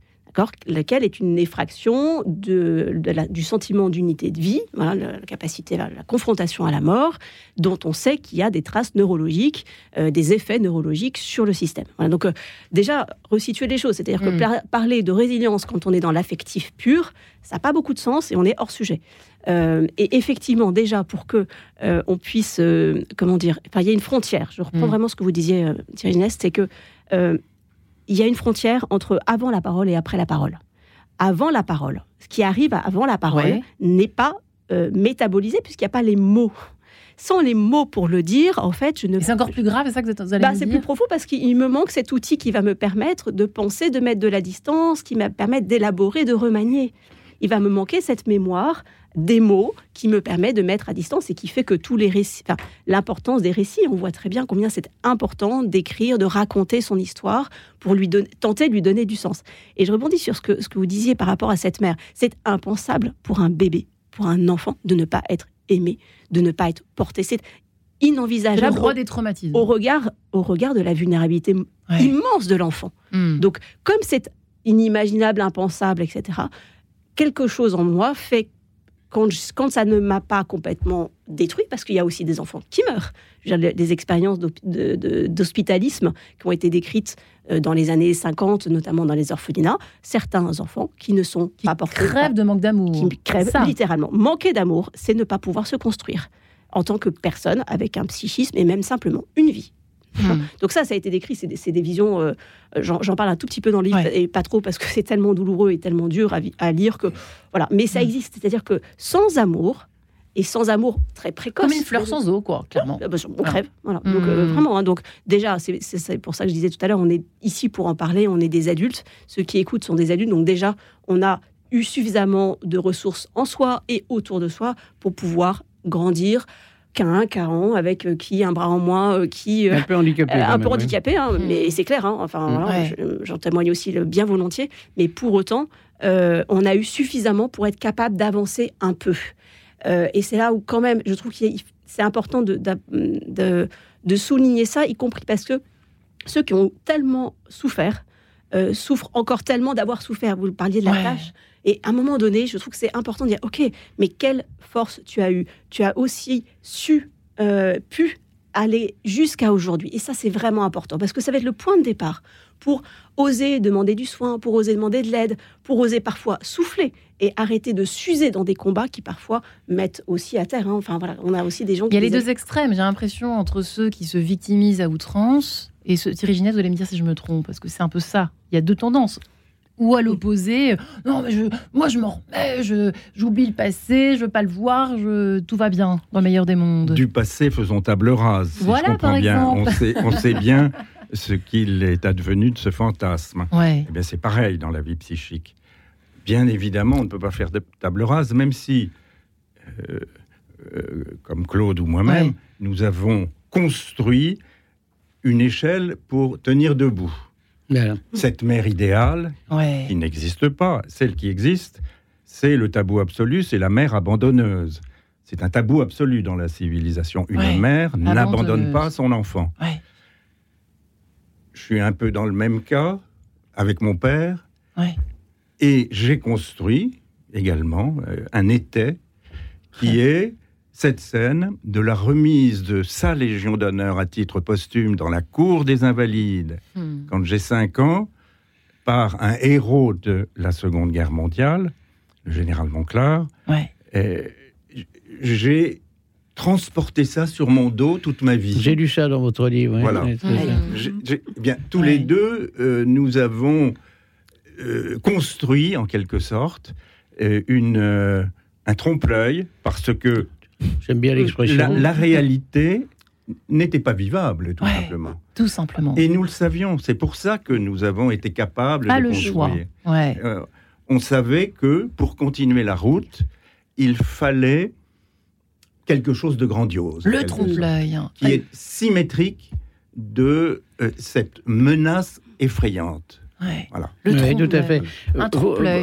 laquelle est une effraction de, du sentiment d'unité de vie, la, capacité, la, la, confrontation à la mort, dont on sait qu'il y a des traces neurologiques, euh, des effets neurologiques sur le système. donc euh, déjà, resituer les choses, c'est-à-dire que mm. parler de résilience quand on est dans l'affectif pur, ça n'a pas beaucoup de sens et on est hors sujet. Euh, et effectivement, déjà, pour que on puisse, comment dire, il y a une frontière. Je reprends mm. vraiment ce que vous disiez, Thierry Nest, c'est que il y a une frontière entre avant la parole et après la parole. Avant la parole, ce qui arrive avant la parole n'est pas euh, métabolisé puisqu'il n'y a pas les mots. Sans les mots pour le dire, en fait, je ne. C'est encore plus grave, c'est ça que vous allez bah, C'est plus profond parce qu'il me manque cet outil qui va me permettre de penser, de mettre de la distance, qui va me permettre d'élaborer, de remanier. Il va me manquer cette mémoire des mots qui me permet de mettre à distance et qui fait que tous les récits, enfin, l'importance des récits, on voit très bien combien c'est important d'écrire, de raconter son histoire pour lui donner, tenter de lui donner du sens. Et je rebondis sur ce que, ce que vous disiez par rapport à cette mère. C'est impensable pour un bébé, pour un enfant, de ne pas être aimé, de ne pas être porté. C'est inenvisageable. Le droit des traumatismes. Au regard, au regard de la vulnérabilité immense de l'enfant. Hmm. Donc, comme c'est inimaginable, impensable, etc., quelque chose en moi fait quand, quand ça ne m'a pas complètement détruit, parce qu'il y a aussi des enfants qui meurent. Des expériences d'hospitalisme qui ont été décrites euh, dans les années 50, notamment dans les orphelinats. Certains enfants qui ne sont pas portés. Qui crèvent de manque d'amour. Qui crèvent littéralement. Manquer d'amour, c'est ne pas pouvoir se construire en tant que personne avec un psychisme et même simplement une vie. Hmm. Donc ça, ça a été décrit, c'est des, visions, euh, j'en parle un tout petit peu dans le livre, et pas trop parce que c'est tellement douloureux et tellement dur à, lire que... Voilà, mais ça hmm. existe, c'est-à-dire que sans amour, et sans amour très précoce. Comme une fleur sans eau, quoi, clairement. Ah, bah, on crève. Voilà. Donc, euh, hmm. vraiment, hein, donc, déjà, c'est pour ça que je disais tout à l'heure, on est ici pour en parler, on est des adultes. Ceux qui écoutent sont des adultes. Donc, déjà, on a eu suffisamment de ressources en soi et autour de soi pour pouvoir grandir, qu'un Caran, avec euh, qui un bras en moins, euh, qui un peu handicapé, euh, un peu handicapé, hein, mm. mais c'est clair. Hein, enfin, j'en témoigne aussi bien volontiers. Mais pour autant, on a eu suffisamment pour être capable d'avancer un peu. et c'est là où quand même, je trouve qu'il c'est important de, de, de, souligner ça, y compris parce que ceux qui ont tellement souffert euh, souffrent encore tellement d'avoir souffert. Vous parliez de la tâche. Et à un moment donné, je trouve que c'est important de dire, OK, mais quelle force tu as eu Tu as aussi su, euh, pu aller jusqu'à aujourd'hui. Et ça, c'est vraiment important, parce que ça va être le point de départ pour oser demander du soin, pour oser demander de l'aide, pour oser parfois souffler et arrêter de s'user dans des combats qui parfois mettent aussi à terre. Hein. Enfin voilà, on a aussi des gens. Il y a les deux extrêmes. J'ai l'impression entre ceux qui se victimisent à outrance et ce Thierry Ginette, vous allez me dire si je me trompe, parce que c'est un peu ça. Il y a deux tendances. Ou à l'opposé, non, mais je, moi je m'en remets, j'oublie le passé, je veux pas le voir, je, tout va bien dans le meilleur des mondes. Du passé, faisons table rase. voilà, par bien. exemple. On sait, on sait bien ce qu'il est advenu de ce fantasme. Ouais. Eh bien, c'est pareil dans la vie psychique. Bien évidemment, on ne peut pas faire de table rase, même si, euh, euh, comme Claude ou moi-même, nous avons construit une échelle pour tenir debout. Cette mère idéale, qui n'existe pas, celle qui existe, c'est le tabou absolu, c'est la mère abandonneuse. C'est un tabou absolu dans la civilisation. Une mère n'abandonne pas son enfant. Je suis un peu dans le même cas avec mon père. Et j'ai construit également euh, un été qui est cette scène de la remise de sa Légion d'honneur à titre posthume dans la cour des Invalides, hmm. quand j'ai 5 ans, par un héros de la Seconde Guerre mondiale, le général Monclar. J'ai transporté ça sur mon dos toute ma vie. J'ai lu ça dans votre livre. Voilà. bien, tous les deux, euh, nous avons euh, construit, en quelque sorte, euh, une, un trompe-l'œil, parce que J'aime bien l'expression. La, réalité n'était pas vivable, tout simplement. Tout simplement. Et nous le savions. C'est pour ça que nous avons été capables pas de le choix. Ouais. Euh, on savait que pour continuer la route, il fallait quelque chose de grandiose. Le trompe-l'œil. Qui est symétrique de euh, cette menace effrayante. Voilà. Le tout à fait.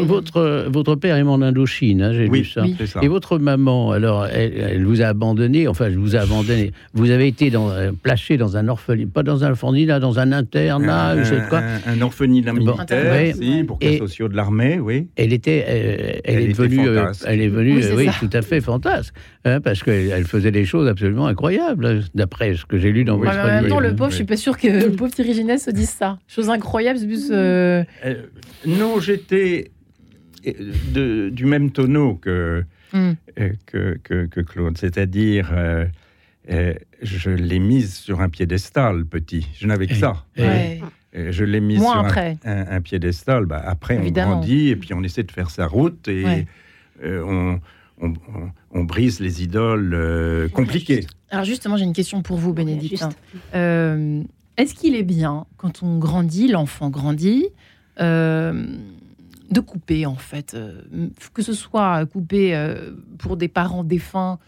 votre, votre père est mort d'Indochine, hein, j'ai lu ça. ça. Et votre maman, alors, elle, vous a abandonné, enfin, je vous ai abandonné. Vous avez été dans, euh, placé dans un orphelinat, pas dans un orphelinat, dans un internat, un, sais quoi. Un, orphelinat militaire, pour cas sociaux de l'armée, oui. Elle était, euh, elle, est devenue, euh, elle est venue, oui, tout à fait fantasque, hein, parce qu'elle faisait des choses absolument incroyables, d'après ce que j'ai lu dans votre livre. En même temps, le pauvre, je suis pas sûr que le pauvre Thierry Ginès se dise ça. Chose incroyable, c'est plus. Euh, non, j'étais du même tonneau que, hmm. que, que, Claude, c'est-à-dire euh, je l'ai mise sur un piédestal petit. Je n'avais que ça. je l'ai mise sur un, piédestal. Bah, après, on grandit et puis on essaie de faire sa route et euh, on, on, brise les idoles compliquées. Alors justement, j'ai une question pour vous, Bénédicte. Est-ce qu'il est bien, quand on grandit, l'enfant grandit, euh, de couper en fait, euh, que ce soit couper euh, pour des parents défunts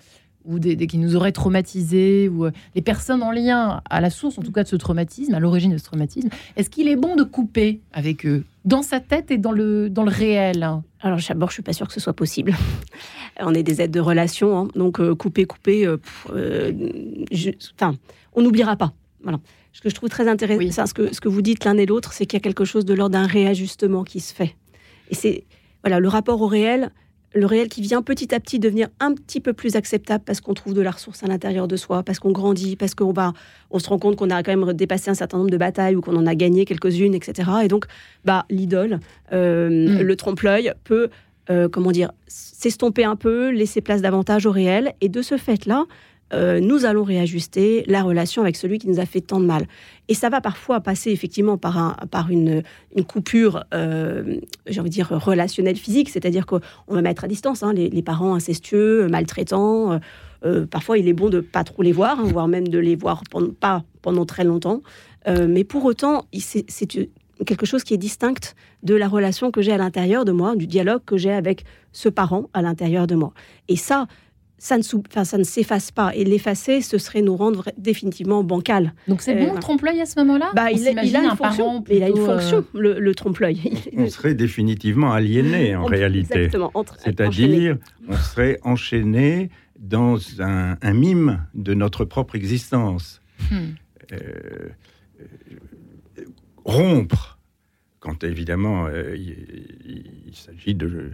ou des, qui nous auraient traumatisés ou les personnes en lien à la source, en tout cas de ce traumatisme, à l'origine de ce traumatisme. Est-ce qu'il est bon de couper avec eux, dans sa tête et dans le dans le réel? Alors d'abord, je suis pas sûre que ce soit possible. On est des aides de relation, hein. donc couper, couper, enfin, on n'oubliera pas. Voilà. Ce que je trouve très intéressant, ce, que, ce que vous dites l'un et l'autre, c'est qu'il y a quelque chose de l'ordre d'un réajustement qui se fait. Et c'est voilà le rapport au réel, le réel qui vient petit à petit devenir un petit peu plus acceptable parce qu'on trouve de la ressource à l'intérieur de soi, parce qu'on grandit, parce qu'on va, on se rend compte qu'on a quand même dépassé un certain nombre de batailles ou qu'on en a gagné quelques-unes, etc. Et donc, bah, l'idole, euh, mm. le trompe-l'œil peut, euh, comment dire, s'estomper un peu, laisser place davantage au réel. Et de ce fait-là, euh, nous allons réajuster la relation avec celui qui nous a fait tant de mal. Et ça va parfois passer effectivement par, un, par une, coupure, euh, j'ai envie de dire, relationnelle physique, c'est-à-dire qu'on va mettre à distance hein, les, parents incestueux, maltraitants. Euh, parfois, il est bon de pas trop les voir, hein, voire même de les voir pendant, pas pendant très longtemps. mais pour autant, c'est quelque chose qui est distinct de la relation que j'ai à l'intérieur de moi, du dialogue que j'ai avec ce parent à l'intérieur de moi. Et ça, ça ne, ça ne s'efface pas. Et l'effacer, ce serait nous rendre définitivement bancal. Donc c'est bon le trompe-l'œil à ce moment-là? Bah, il, a une fonction, il a une fonction, le, trompe-l'œil. On serait définitivement aliéné en réalité. Exactement. C'est-à-dire, on serait enchaîné dans un, mime de notre propre existence. Hmm. Euh, rompre, quand évidemment il, s'agit de,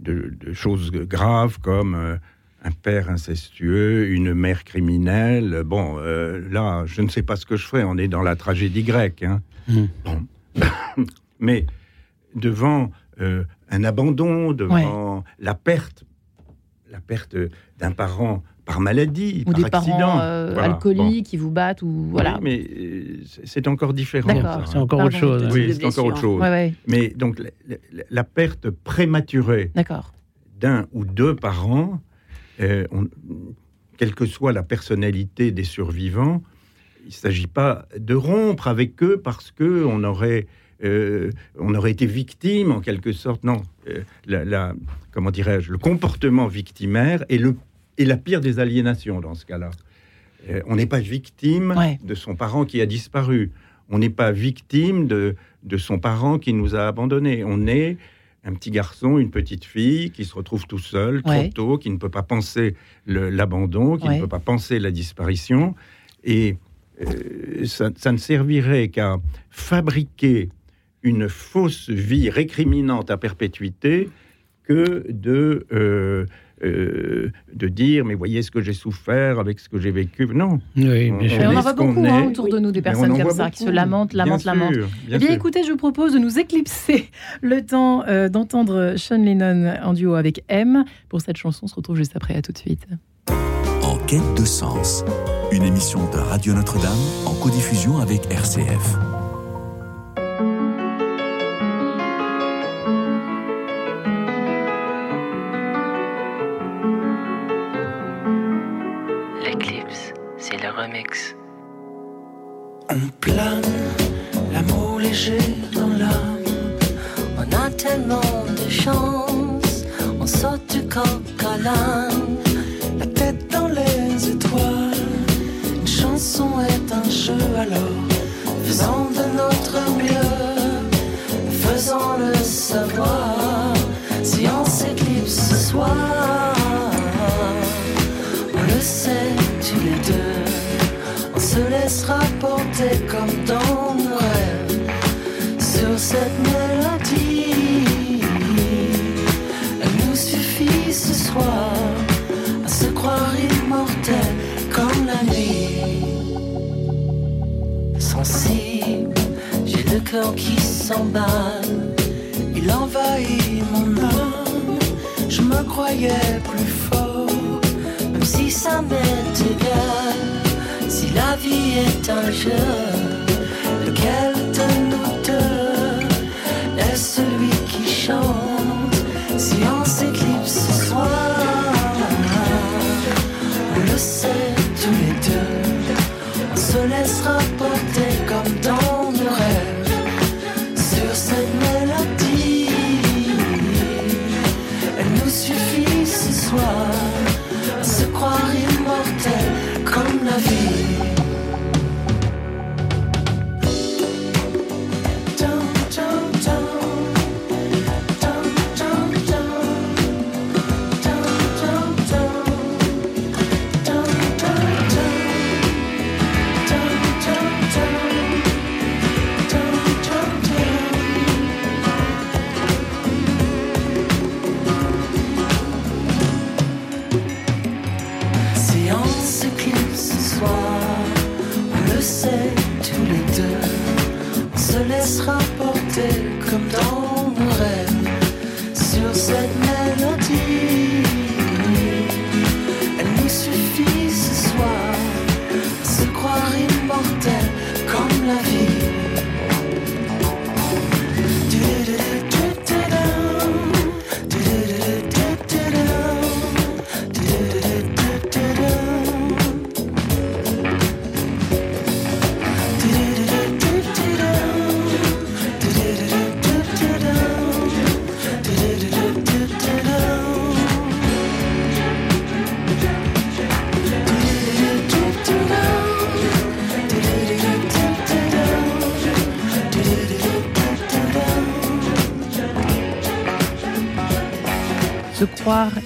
de, choses graves comme un père incestueux, une mère criminelle. Bon, là, je ne sais pas ce que je ferais, on est dans la tragédie grecque. Hein. Hmm. Mais devant un abandon, devant la perte, la perte d'un parent par maladie, ou par des parents euh, alcooliques qui vous battent ou voilà. mais euh, c'est encore différent. C'est encore autre chose. Oui, c'est encore autre chose. Mais donc la, perte prématurée d'un ou deux parents, euh, quelle que soit la personnalité des survivants, il ne s'agit pas de rompre avec eux parce que on aurait euh, on aurait été victime en quelque sorte. Non, euh, la, comment dirais-je, le comportement victimaire est, le, est la pire des aliénations dans ce cas-là. On n'est pas victime de son parent qui a disparu. On n'est pas victime de, de son parent qui nous a abandonnés. On est un petit garçon, une petite fille qui se retrouve tout seul, trop tôt, qui ne peut pas penser l'abandon, qui ne peut pas penser la disparition. Et ça, ça, ne servirait qu'à fabriquer une fausse vie récriminante à perpétuité que de, euh, euh, de dire mais voyez ce que j'ai souffert avec ce que j'ai vécu. Non. Oui, on, on, en voit beaucoup hein, autour de nous des personnes comme ça qui se lamentent, lamentent, lamentent. eh bien, écoutez, je vous propose de nous éclipser le temps euh, d'entendre Sean Lennon en duo avec M. Pour cette chanson, on se retrouve juste après. À tout de suite. En quête de sens, une émission de Radio Notre-Dame en codiffusion avec RCF. On plane, l'amour léger dans l'âme. On a tellement de chance, on saute du coq à l'âne, la tête dans les étoiles. Une chanson est un jeu alors, faisons de notre mieux, faisons le savoir. Si on s'éclipse ce soir, laissera porter comme dans nos rêves sur cette mélodie. Elle nous suffit ce soir à se croire immortel comme la nuit. Sensible, j'ai le cœur qui s'emballe, il envahit mon âme. Je me croyais plus fort, même si ça m'est égal la vie est un jeu, lequel de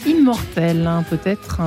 immortelle, hein. peut-être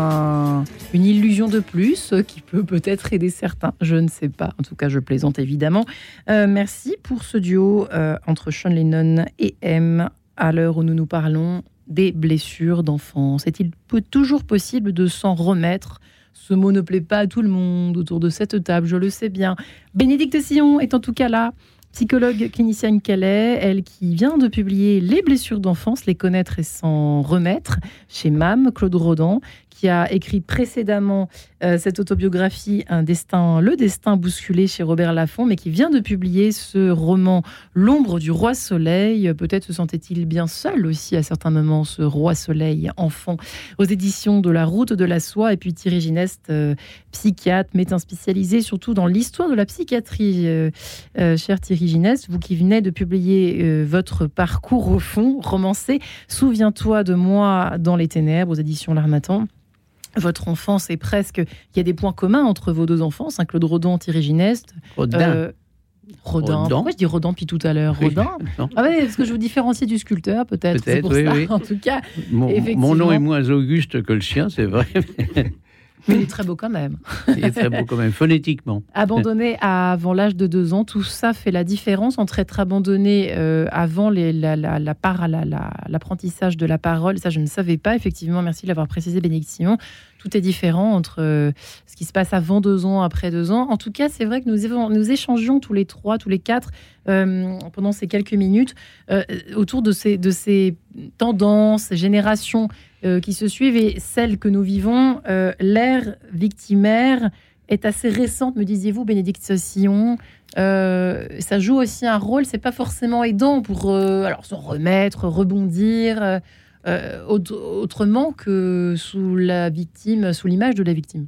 une illusion de plus qui peut peut-être aider certains, je ne sais pas. En tout cas, je plaisante évidemment. Euh, merci pour ce duo euh, entre Sean Lennon et M à l'heure où nous nous parlons des blessures d'enfance. Est-il toujours possible de s'en remettre? Ce mot ne plaît pas à tout le monde autour de cette table, je le sais bien. Bénédicte Sillon est en tout cas là psychologue clinicienne qu'elle elle qui vient de publier Les blessures d'enfance, les connaître et s'en remettre chez MAM, Claude Rodan, qui a écrit précédemment euh, cette autobiographie Un destin, le destin bousculé chez Robert Laffont, mais qui vient de publier ce roman L'ombre du roi soleil. Peut-être se sentait-il bien seul aussi à certains moments, ce roi soleil enfant, aux éditions de La Route de la Soie. Et puis Thierry Gineste, euh, psychiatre, médecin spécialisé surtout dans l'histoire de la psychiatrie. Euh, cher Thierry Gineste, vous qui venez de publier votre parcours au fond, romancé, Souviens-toi de moi dans les ténèbres aux éditions L'Armatan votre enfance est presque. Il y a des points communs entre vos deux enfants, hein, Claude Rodin, Thierry Gineste. Rodin. Euh, Rodin. Pourquoi je dis Rodin depuis tout à l'heure Rodin Ah ouais, est-ce que je vous différencie du sculpteur peut-être Peut-être, oui. Oui. En tout cas, mon, mon, nom est moins auguste que le sien, c'est vrai. Mais il est très beau quand même. Il est très beau quand même, phonétiquement. Abandonné avant l'âge de deux ans, tout ça fait la différence entre être abandonné euh, avant les, la, la, la, part à l'apprentissage de la parole. Ça, je ne savais pas. Effectivement, merci de l'avoir précisé, Bénédiction. Tout est différent entre euh, ce qui se passe avant deux ans, après deux ans. En tout cas, c'est vrai que nous, nous échangeons tous les trois, tous les quatre, euh, pendant ces quelques minutes, autour de ces, de ces tendances, générations euh, qui se suivent et celles que nous vivons, euh, l'ère victimaire est assez récente, me disiez-vous, Bénédicte Sillon. Euh, ça joue aussi un rôle, c'est pas forcément aidant pour alors se remettre, rebondir autrement que sous la victime, sous l'image de la victime.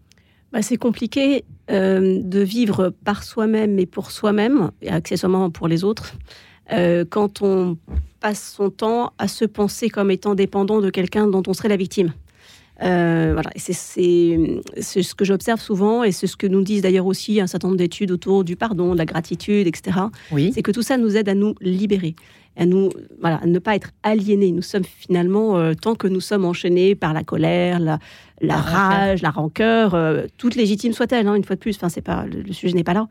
Bah, c'est compliqué de vivre par soi-même et pour soi-même, et accessoirement pour les autres, quand on passe son temps à se penser comme étant dépendant de quelqu'un dont on serait la victime. Euh, voilà, c'est ce que j'observe souvent et c'est ce que nous disent d'ailleurs aussi un certain nombre d'études autour du pardon, de la gratitude, etc. Oui. C'est que tout ça nous aide à nous libérer, à nous, voilà, à ne pas être aliénés. Nous sommes finalement, euh, tant que nous sommes enchaînés par la colère, la, la, rage, la rancœur, euh, toute légitime soit-elle, hein, une fois de plus. Enfin, c'est pas le, sujet n'est pas là,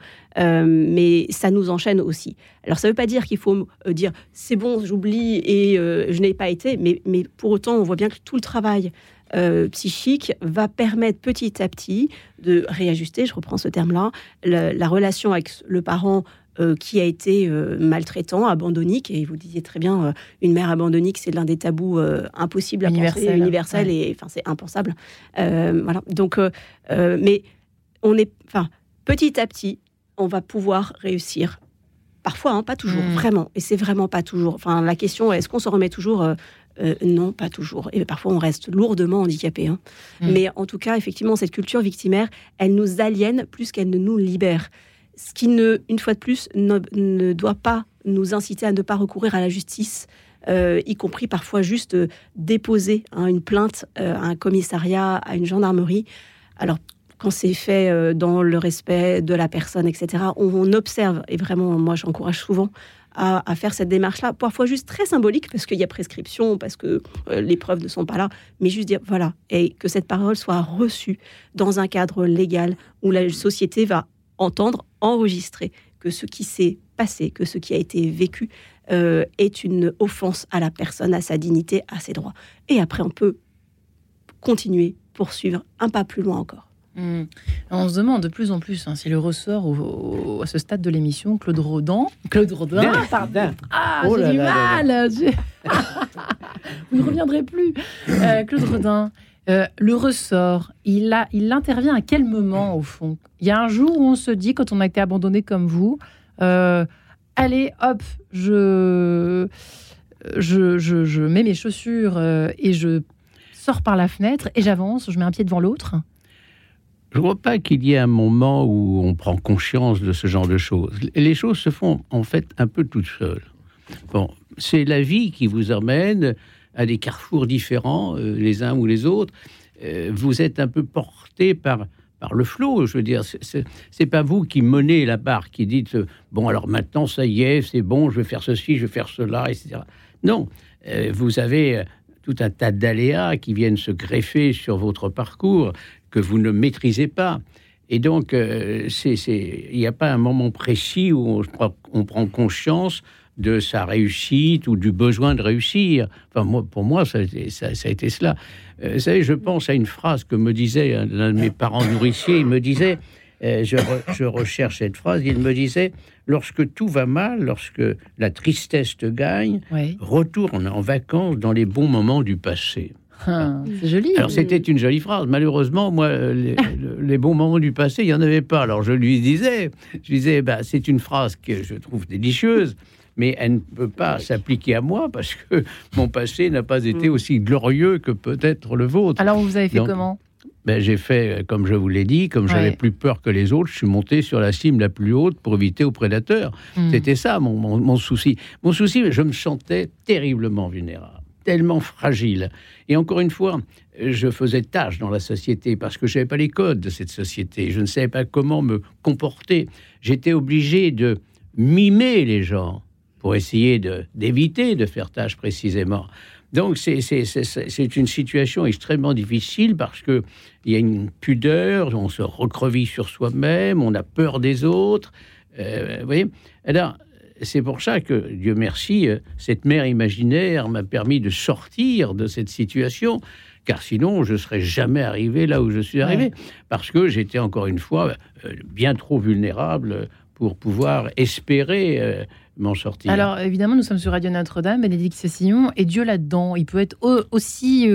mais ça nous enchaîne aussi. Alors, ça ne veut pas dire qu'il faut dire c'est bon, j'oublie et je n'ai pas été, mais, mais pour autant, on voit bien que tout le travail euh, psychique va permettre petit à petit de réajuster, je reprends ce terme-là, la, relation avec le parent euh, qui a été euh, maltraitant, abandonnique, et vous disiez très bien, une mère abandonnique, c'est l'un des tabous impossibles à universel, penser, universel, et enfin c'est impensable. voilà. Donc, mais on est, enfin, petit à petit, on va pouvoir réussir Parfois, hein, pas toujours, hmm. vraiment. Et c'est vraiment pas toujours. Enfin, la question est est-ce qu'on se remet toujours euh, non, pas toujours. Et parfois, on reste lourdement handicapé. Hein. Mm. Mais en tout cas, effectivement, cette culture victimaire, elle nous aliène plus qu'elle ne nous libère. Ce qui, ne, une fois de plus, ne, doit pas nous inciter à ne pas recourir à la justice, euh, y compris parfois juste euh, déposer hein, une plainte à un commissariat, à une gendarmerie. Alors, quand c'est fait dans le respect de la personne, etc., on observe, et vraiment, moi, j'encourage souvent à, faire cette démarche-là, parfois juste très symbolique, parce qu'il y a prescription, parce que euh, les preuves ne sont pas là, mais juste dire, voilà, et que cette parole soit reçue dans un cadre légal où la société va entendre, enregistrer que ce qui s'est passé, que ce qui a été vécu euh, est une offense à la personne, à sa dignité, à ses droits. Et après, on peut continuer, poursuivre un pas plus loin encore. Hmm. On se demande de plus en plus hein, si le ressort à ce stade de l'émission, Claude Rodin. Claude Rodin, pardon. Ah, oh j'ai du mal. Vous ne reviendrez plus. Euh, Claude Rodin, euh, le ressort, il, intervient à quel moment au fond? Il y a un jour où on se dit, quand on a été abandonné comme vous, euh, allez, hop, je, je, je, je mets mes chaussures et je sors par la fenêtre et j'avance, je mets un pied devant l'autre je ne vois pas qu'il y ait un moment où on prend conscience de ce genre de choses. Les choses se font en fait un peu toutes seules. Bon, c'est la vie qui vous emmène à des carrefours différents, euh, les uns ou les autres. Euh, vous êtes un peu porté par par le flot. Je veux dire, c'est pas vous qui menez la barre, qui dites bon alors maintenant ça y est, c'est bon, je vais faire ceci, je vais faire cela, etc. Non, euh, vous avez tout un tas d'aléas qui viennent se greffer sur votre parcours que vous ne maîtrisez pas. Et donc, euh, il n'y a pas un moment précis où on, prend conscience de sa réussite ou du besoin de réussir. Enfin, moi, pour moi, ça, ça, a été cela. Euh, vous savez, je pense à une phrase que me disait l'un de mes parents nourriciers. Il me disait, euh, je, je, recherche cette phrase, il me disait, lorsque tout va mal, lorsque la tristesse te gagne, retourne en vacances dans les bons moments du passé. Ah, c'est joli. Alors c'était une jolie phrase. Malheureusement, moi, les, bons moments du passé, il n'y en avait pas. Alors je lui disais, je disais, bah, c'est une phrase que je trouve délicieuse, mais elle ne peut pas s'appliquer à moi parce que mon passé n'a pas été mm. aussi glorieux que peut-être le vôtre. Alors vous avez fait comment ben, j'ai fait, comme je vous l'ai dit, comme j'avais plus peur que les autres, je suis monté sur la cime la plus haute pour éviter aux prédateurs. Mm. C'était ça mon, mon souci. Mon souci, je me sentais terriblement vulnérable tellement fragile. Et encore une fois, je faisais tâche dans la société parce que je n'avais pas les codes de cette société. Je ne savais pas comment me comporter. J'étais obligé de mimer les gens pour essayer d'éviter de, faire tâche précisément. Donc c'est une situation extrêmement difficile parce que il y a une pudeur, on se recreville sur soi-même, on a peur des autres. Euh, vous voyez Alors c'est pour ça que, Dieu merci, euh, cette mère imaginaire m'a permis de sortir de cette situation, car sinon je serais jamais arrivé là où je suis arrivé, parce que j'étais encore une fois euh, bien trop vulnérable pour pouvoir espérer m'en sortir. Alors évidemment, nous sommes sur Radio Notre-Dame, Bénédicte Cessillon, et Dieu là-dedans, il peut être aussi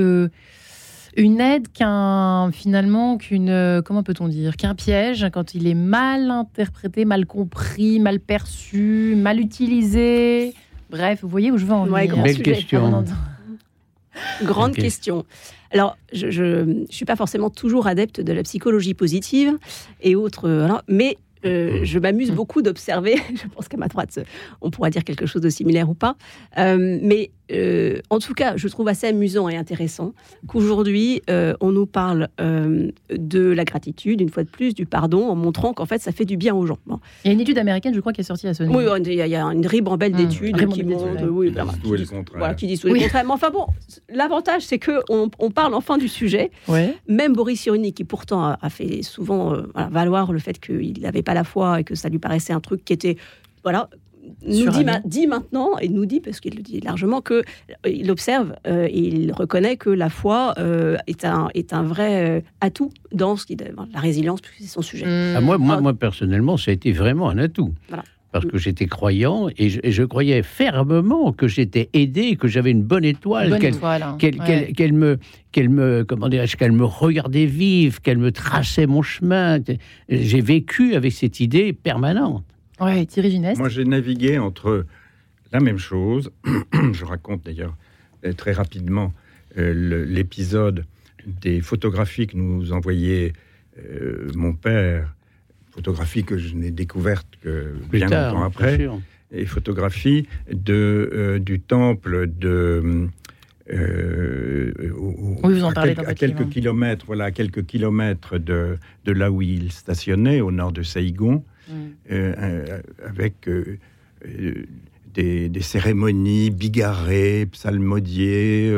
une aide qu'un finalement qu'une euh, comment peut-on dire qu'un piège quand il est mal interprété, mal compris, mal perçu, mal utilisé. Bref, vous voyez où je veux en venir. Belle question. Grande question. Alors, je ne suis pas forcément toujours adepte de la psychologie positive et autres, euh, mais euh, je m'amuse beaucoup d'observer, je pense qu'à ma droite, on pourra dire quelque chose de similaire ou pas, mais euh, en tout cas, je trouve assez amusant et intéressant qu'aujourd'hui, euh, on nous parle euh, de la gratitude, une fois de plus, du pardon, en montrant qu'en fait, ça fait du bien aux gens. Il y a une étude américaine, je crois, qui est sortie à ce niveau. Oui, il y, a une ribambelle mmh. d'études qui, oui, qui, disent tout le contraire. Mais enfin bon, l'avantage, c'est qu'on on parle enfin du sujet. Même Boris Cyrulnik, qui pourtant a, fait souvent valoir le fait qu'il n'avait pas la foi et que ça lui paraissait un truc qui était voilà, nous dit, dit, maintenant, et nous dit, parce qu'il le dit largement, qu'il euh, observe euh, et il reconnaît que la foi euh, est, un, est un vrai atout dans ce qui, la résilience, puisque c'est son sujet. Ah, moi, moi, moi, personnellement, ça a été vraiment un atout. Parce que j'étais croyant et je, croyais fermement que j'étais aidé, que j'avais une bonne étoile, hein. qu'elle me, qu'elle me, comment qu'elle me regardait vivre, qu'elle me traçait mon chemin. J'ai vécu avec cette idée permanente. Ouais, Thierry Moi, j'ai navigué entre la même chose. Je raconte d'ailleurs euh, très rapidement euh, l'épisode des photographies que nous envoyait euh, mon père, photographies que je n'ai découvertes que bien longtemps après, et photographies de, du temple de oui, vous en parlez à, quelques kilomètres, voilà, à quelques kilomètres de, de là où il stationnait, au nord de Saïgon. Euh, euh, avec euh, des, cérémonies bigarrées, psalmodiées,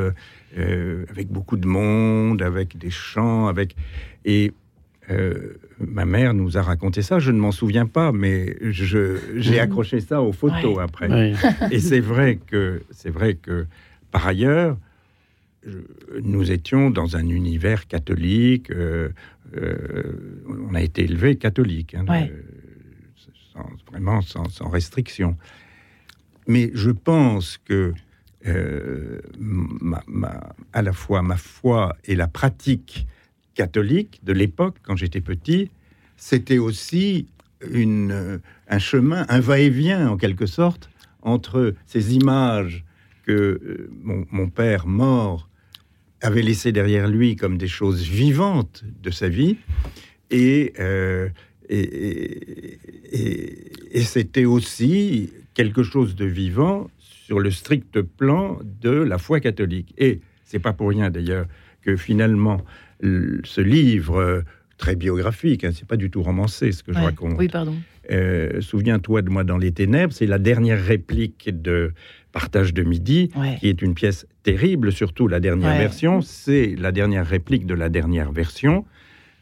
avec beaucoup de monde, avec des chants, avec et ma mère nous a raconté ça. Je ne m'en souviens pas, mais j'ai accroché ça aux photos après. Et c'est vrai que c'est vrai que par ailleurs, nous étions dans un univers catholique. on a été élevé catholique. Hein, vraiment sans, restriction. Mais je pense que euh, à la fois ma foi et la pratique catholique de l'époque, quand j'étais petit, c'était aussi une, un chemin, un va-et-vient en quelque sorte, entre ces images que euh, mon, père mort avait laissées derrière lui comme des choses vivantes de sa vie, et euh, et, c'était aussi quelque chose de vivant sur le strict plan de la foi catholique. Et c'est pas pour rien d'ailleurs que finalement ce livre très biographique, hein, c'est pas du tout romancé ce que je raconte. Oui, pardon. Euh, souviens-toi de moi dans les ténèbres, c'est la dernière réplique de Partage de midi, qui est une pièce terrible, surtout la dernière version. C'est la dernière réplique de la dernière version,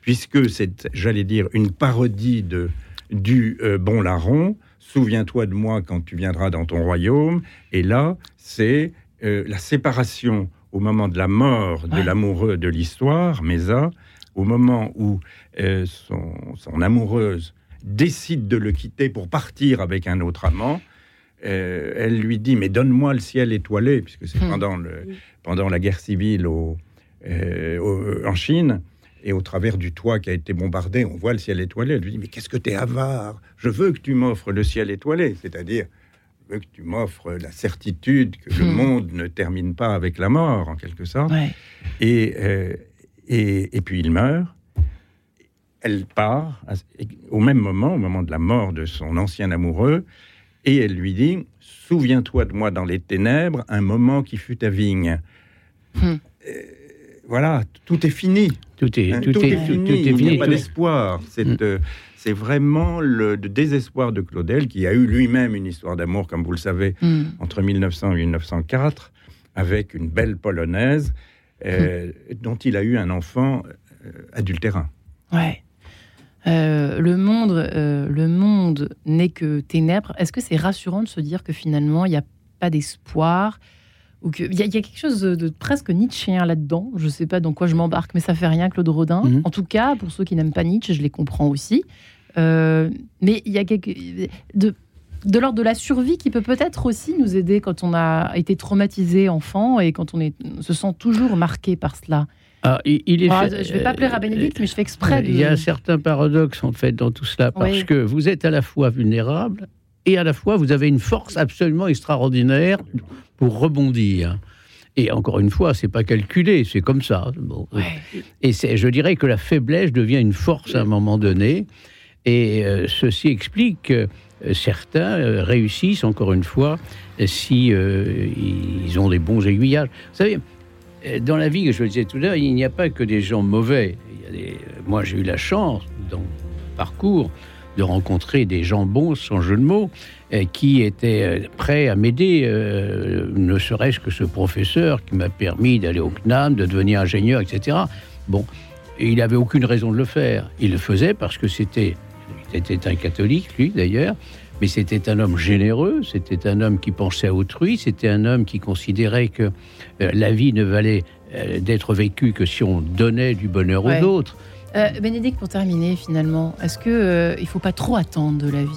puisque c'est, j'allais dire, une parodie de, du euh, Bon Larron. Souviens-toi de moi quand tu viendras dans ton royaume. Et là, c'est euh, la séparation au moment de la mort de l'amoureux de l'histoire, Mesa, au moment où euh, son, son, amoureuse décide de le quitter pour partir avec un autre amant. Elle lui dit mais donne-moi le ciel étoilé puisque c'est hmm. pendant le pendant la guerre civile en Chine et au travers du toit qui a été bombardé, on voit le ciel étoilé. Elle lui dit mais qu'est-ce que tu es avare? Je veux que tu m'offres le ciel étoilé, c'est-à-dire je veux que tu m'offres la certitude que le hmm. monde ne termine pas avec la mort en quelque sorte. Et, euh, et, et puis il meurt. Elle part au même moment, au moment de la mort de son ancien amoureux, et elle lui dit Souviens-toi de moi dans les ténèbres, un moment qui fut ta vigne. Hmm. Euh, voilà, tout est fini. Tout est, hein, tout, est, fini. Il n'y a pas d'espoir. C'est hmm. euh, c'est vraiment le, désespoir de Claudel, qui a eu lui-même une histoire d'amour, comme vous le savez, hmm. entre 1900 et 1904, avec une belle polonaise, euh, dont il a eu un enfant adultérin. Ouais. Euh, le monde, euh, le monde n'est que ténèbres. Est-ce que c'est rassurant de se dire que finalement il n'y a pas d'espoir ou qu'il y, y, a quelque chose de, presque nietzschéen là-dedans Je ne sais pas dans quoi je m'embarque, mais ça fait rien, Claude Rodin. Mhm. En tout cas, pour ceux qui n'aiment pas Nietzsche, je les comprends aussi. Euh, mais il y a quelque de de l'ordre de la survie qui peut peut-être aussi nous aider quand on a été traumatisé enfant et quand on est, se sent toujours marqué par cela. Ah, il, est ah, je ne vais pas plaire à Bénédicte, mais je fais exprès. Il y a un certain paradoxe en fait dans tout cela, parce que vous êtes à la fois vulnérable et à la fois vous avez une force absolument extraordinaire pour rebondir. Et encore une fois, c'est pas calculé, c'est comme ça. Et je dirais que la faiblesse devient une force à un moment donné. Et euh, ceci explique que euh, certains euh, réussissent, encore une fois, si ils ont des bons aiguillages. Vous savez, dans la vie, je le disais tout à l'heure, il n'y a pas que des gens mauvais. Moi, j'ai eu la chance, dans mon parcours, de rencontrer des gens bons, sans jeu de mots, euh, qui étaient euh, prêts à m'aider, ne serait-ce que ce professeur qui m'a permis d'aller au CNAM, de devenir ingénieur, etc. Bon, il n'avait aucune raison de le faire. Il le faisait parce que c'était, c'était un catholique, lui d'ailleurs, mais c'était un homme généreux, c'était un homme qui pensait à autrui, c'était un homme qui considérait que euh, la vie ne valait euh, d'être vécue que si on donnait du bonheur aux autres. Euh, Bénédicte, pour terminer, finalement, est-ce qu'il ne faut pas trop attendre de la vie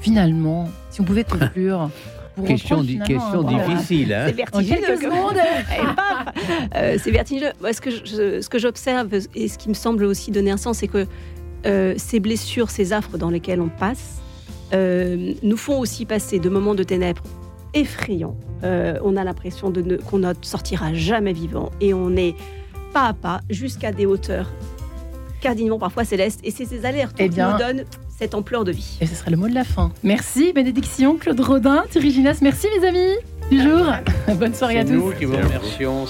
Finalement, si on pouvait conclure. question, question difficile. Hein. C'est vertigineux. c'est vertigineux. ce que ce que j'observe et ce qui me semble aussi donner un sens, c'est que ces blessures, ces affres dans lesquelles on passe, euh, nous font aussi passer de moments de ténèbres effrayants. Euh, on a l'impression de qu'on ne sortira jamais vivant et on est pas à pas jusqu'à des hauteurs cardinalement parfois célestes. Et c'est ces alertes eh qui nous donnent cette ampleur de vie. Et ce sera le mot de la fin. Merci bénédiction, Claude Rodin, Thierry Ginas. Merci mes amis du jour. Bonne soirée à tous. Nous qui vous remercions.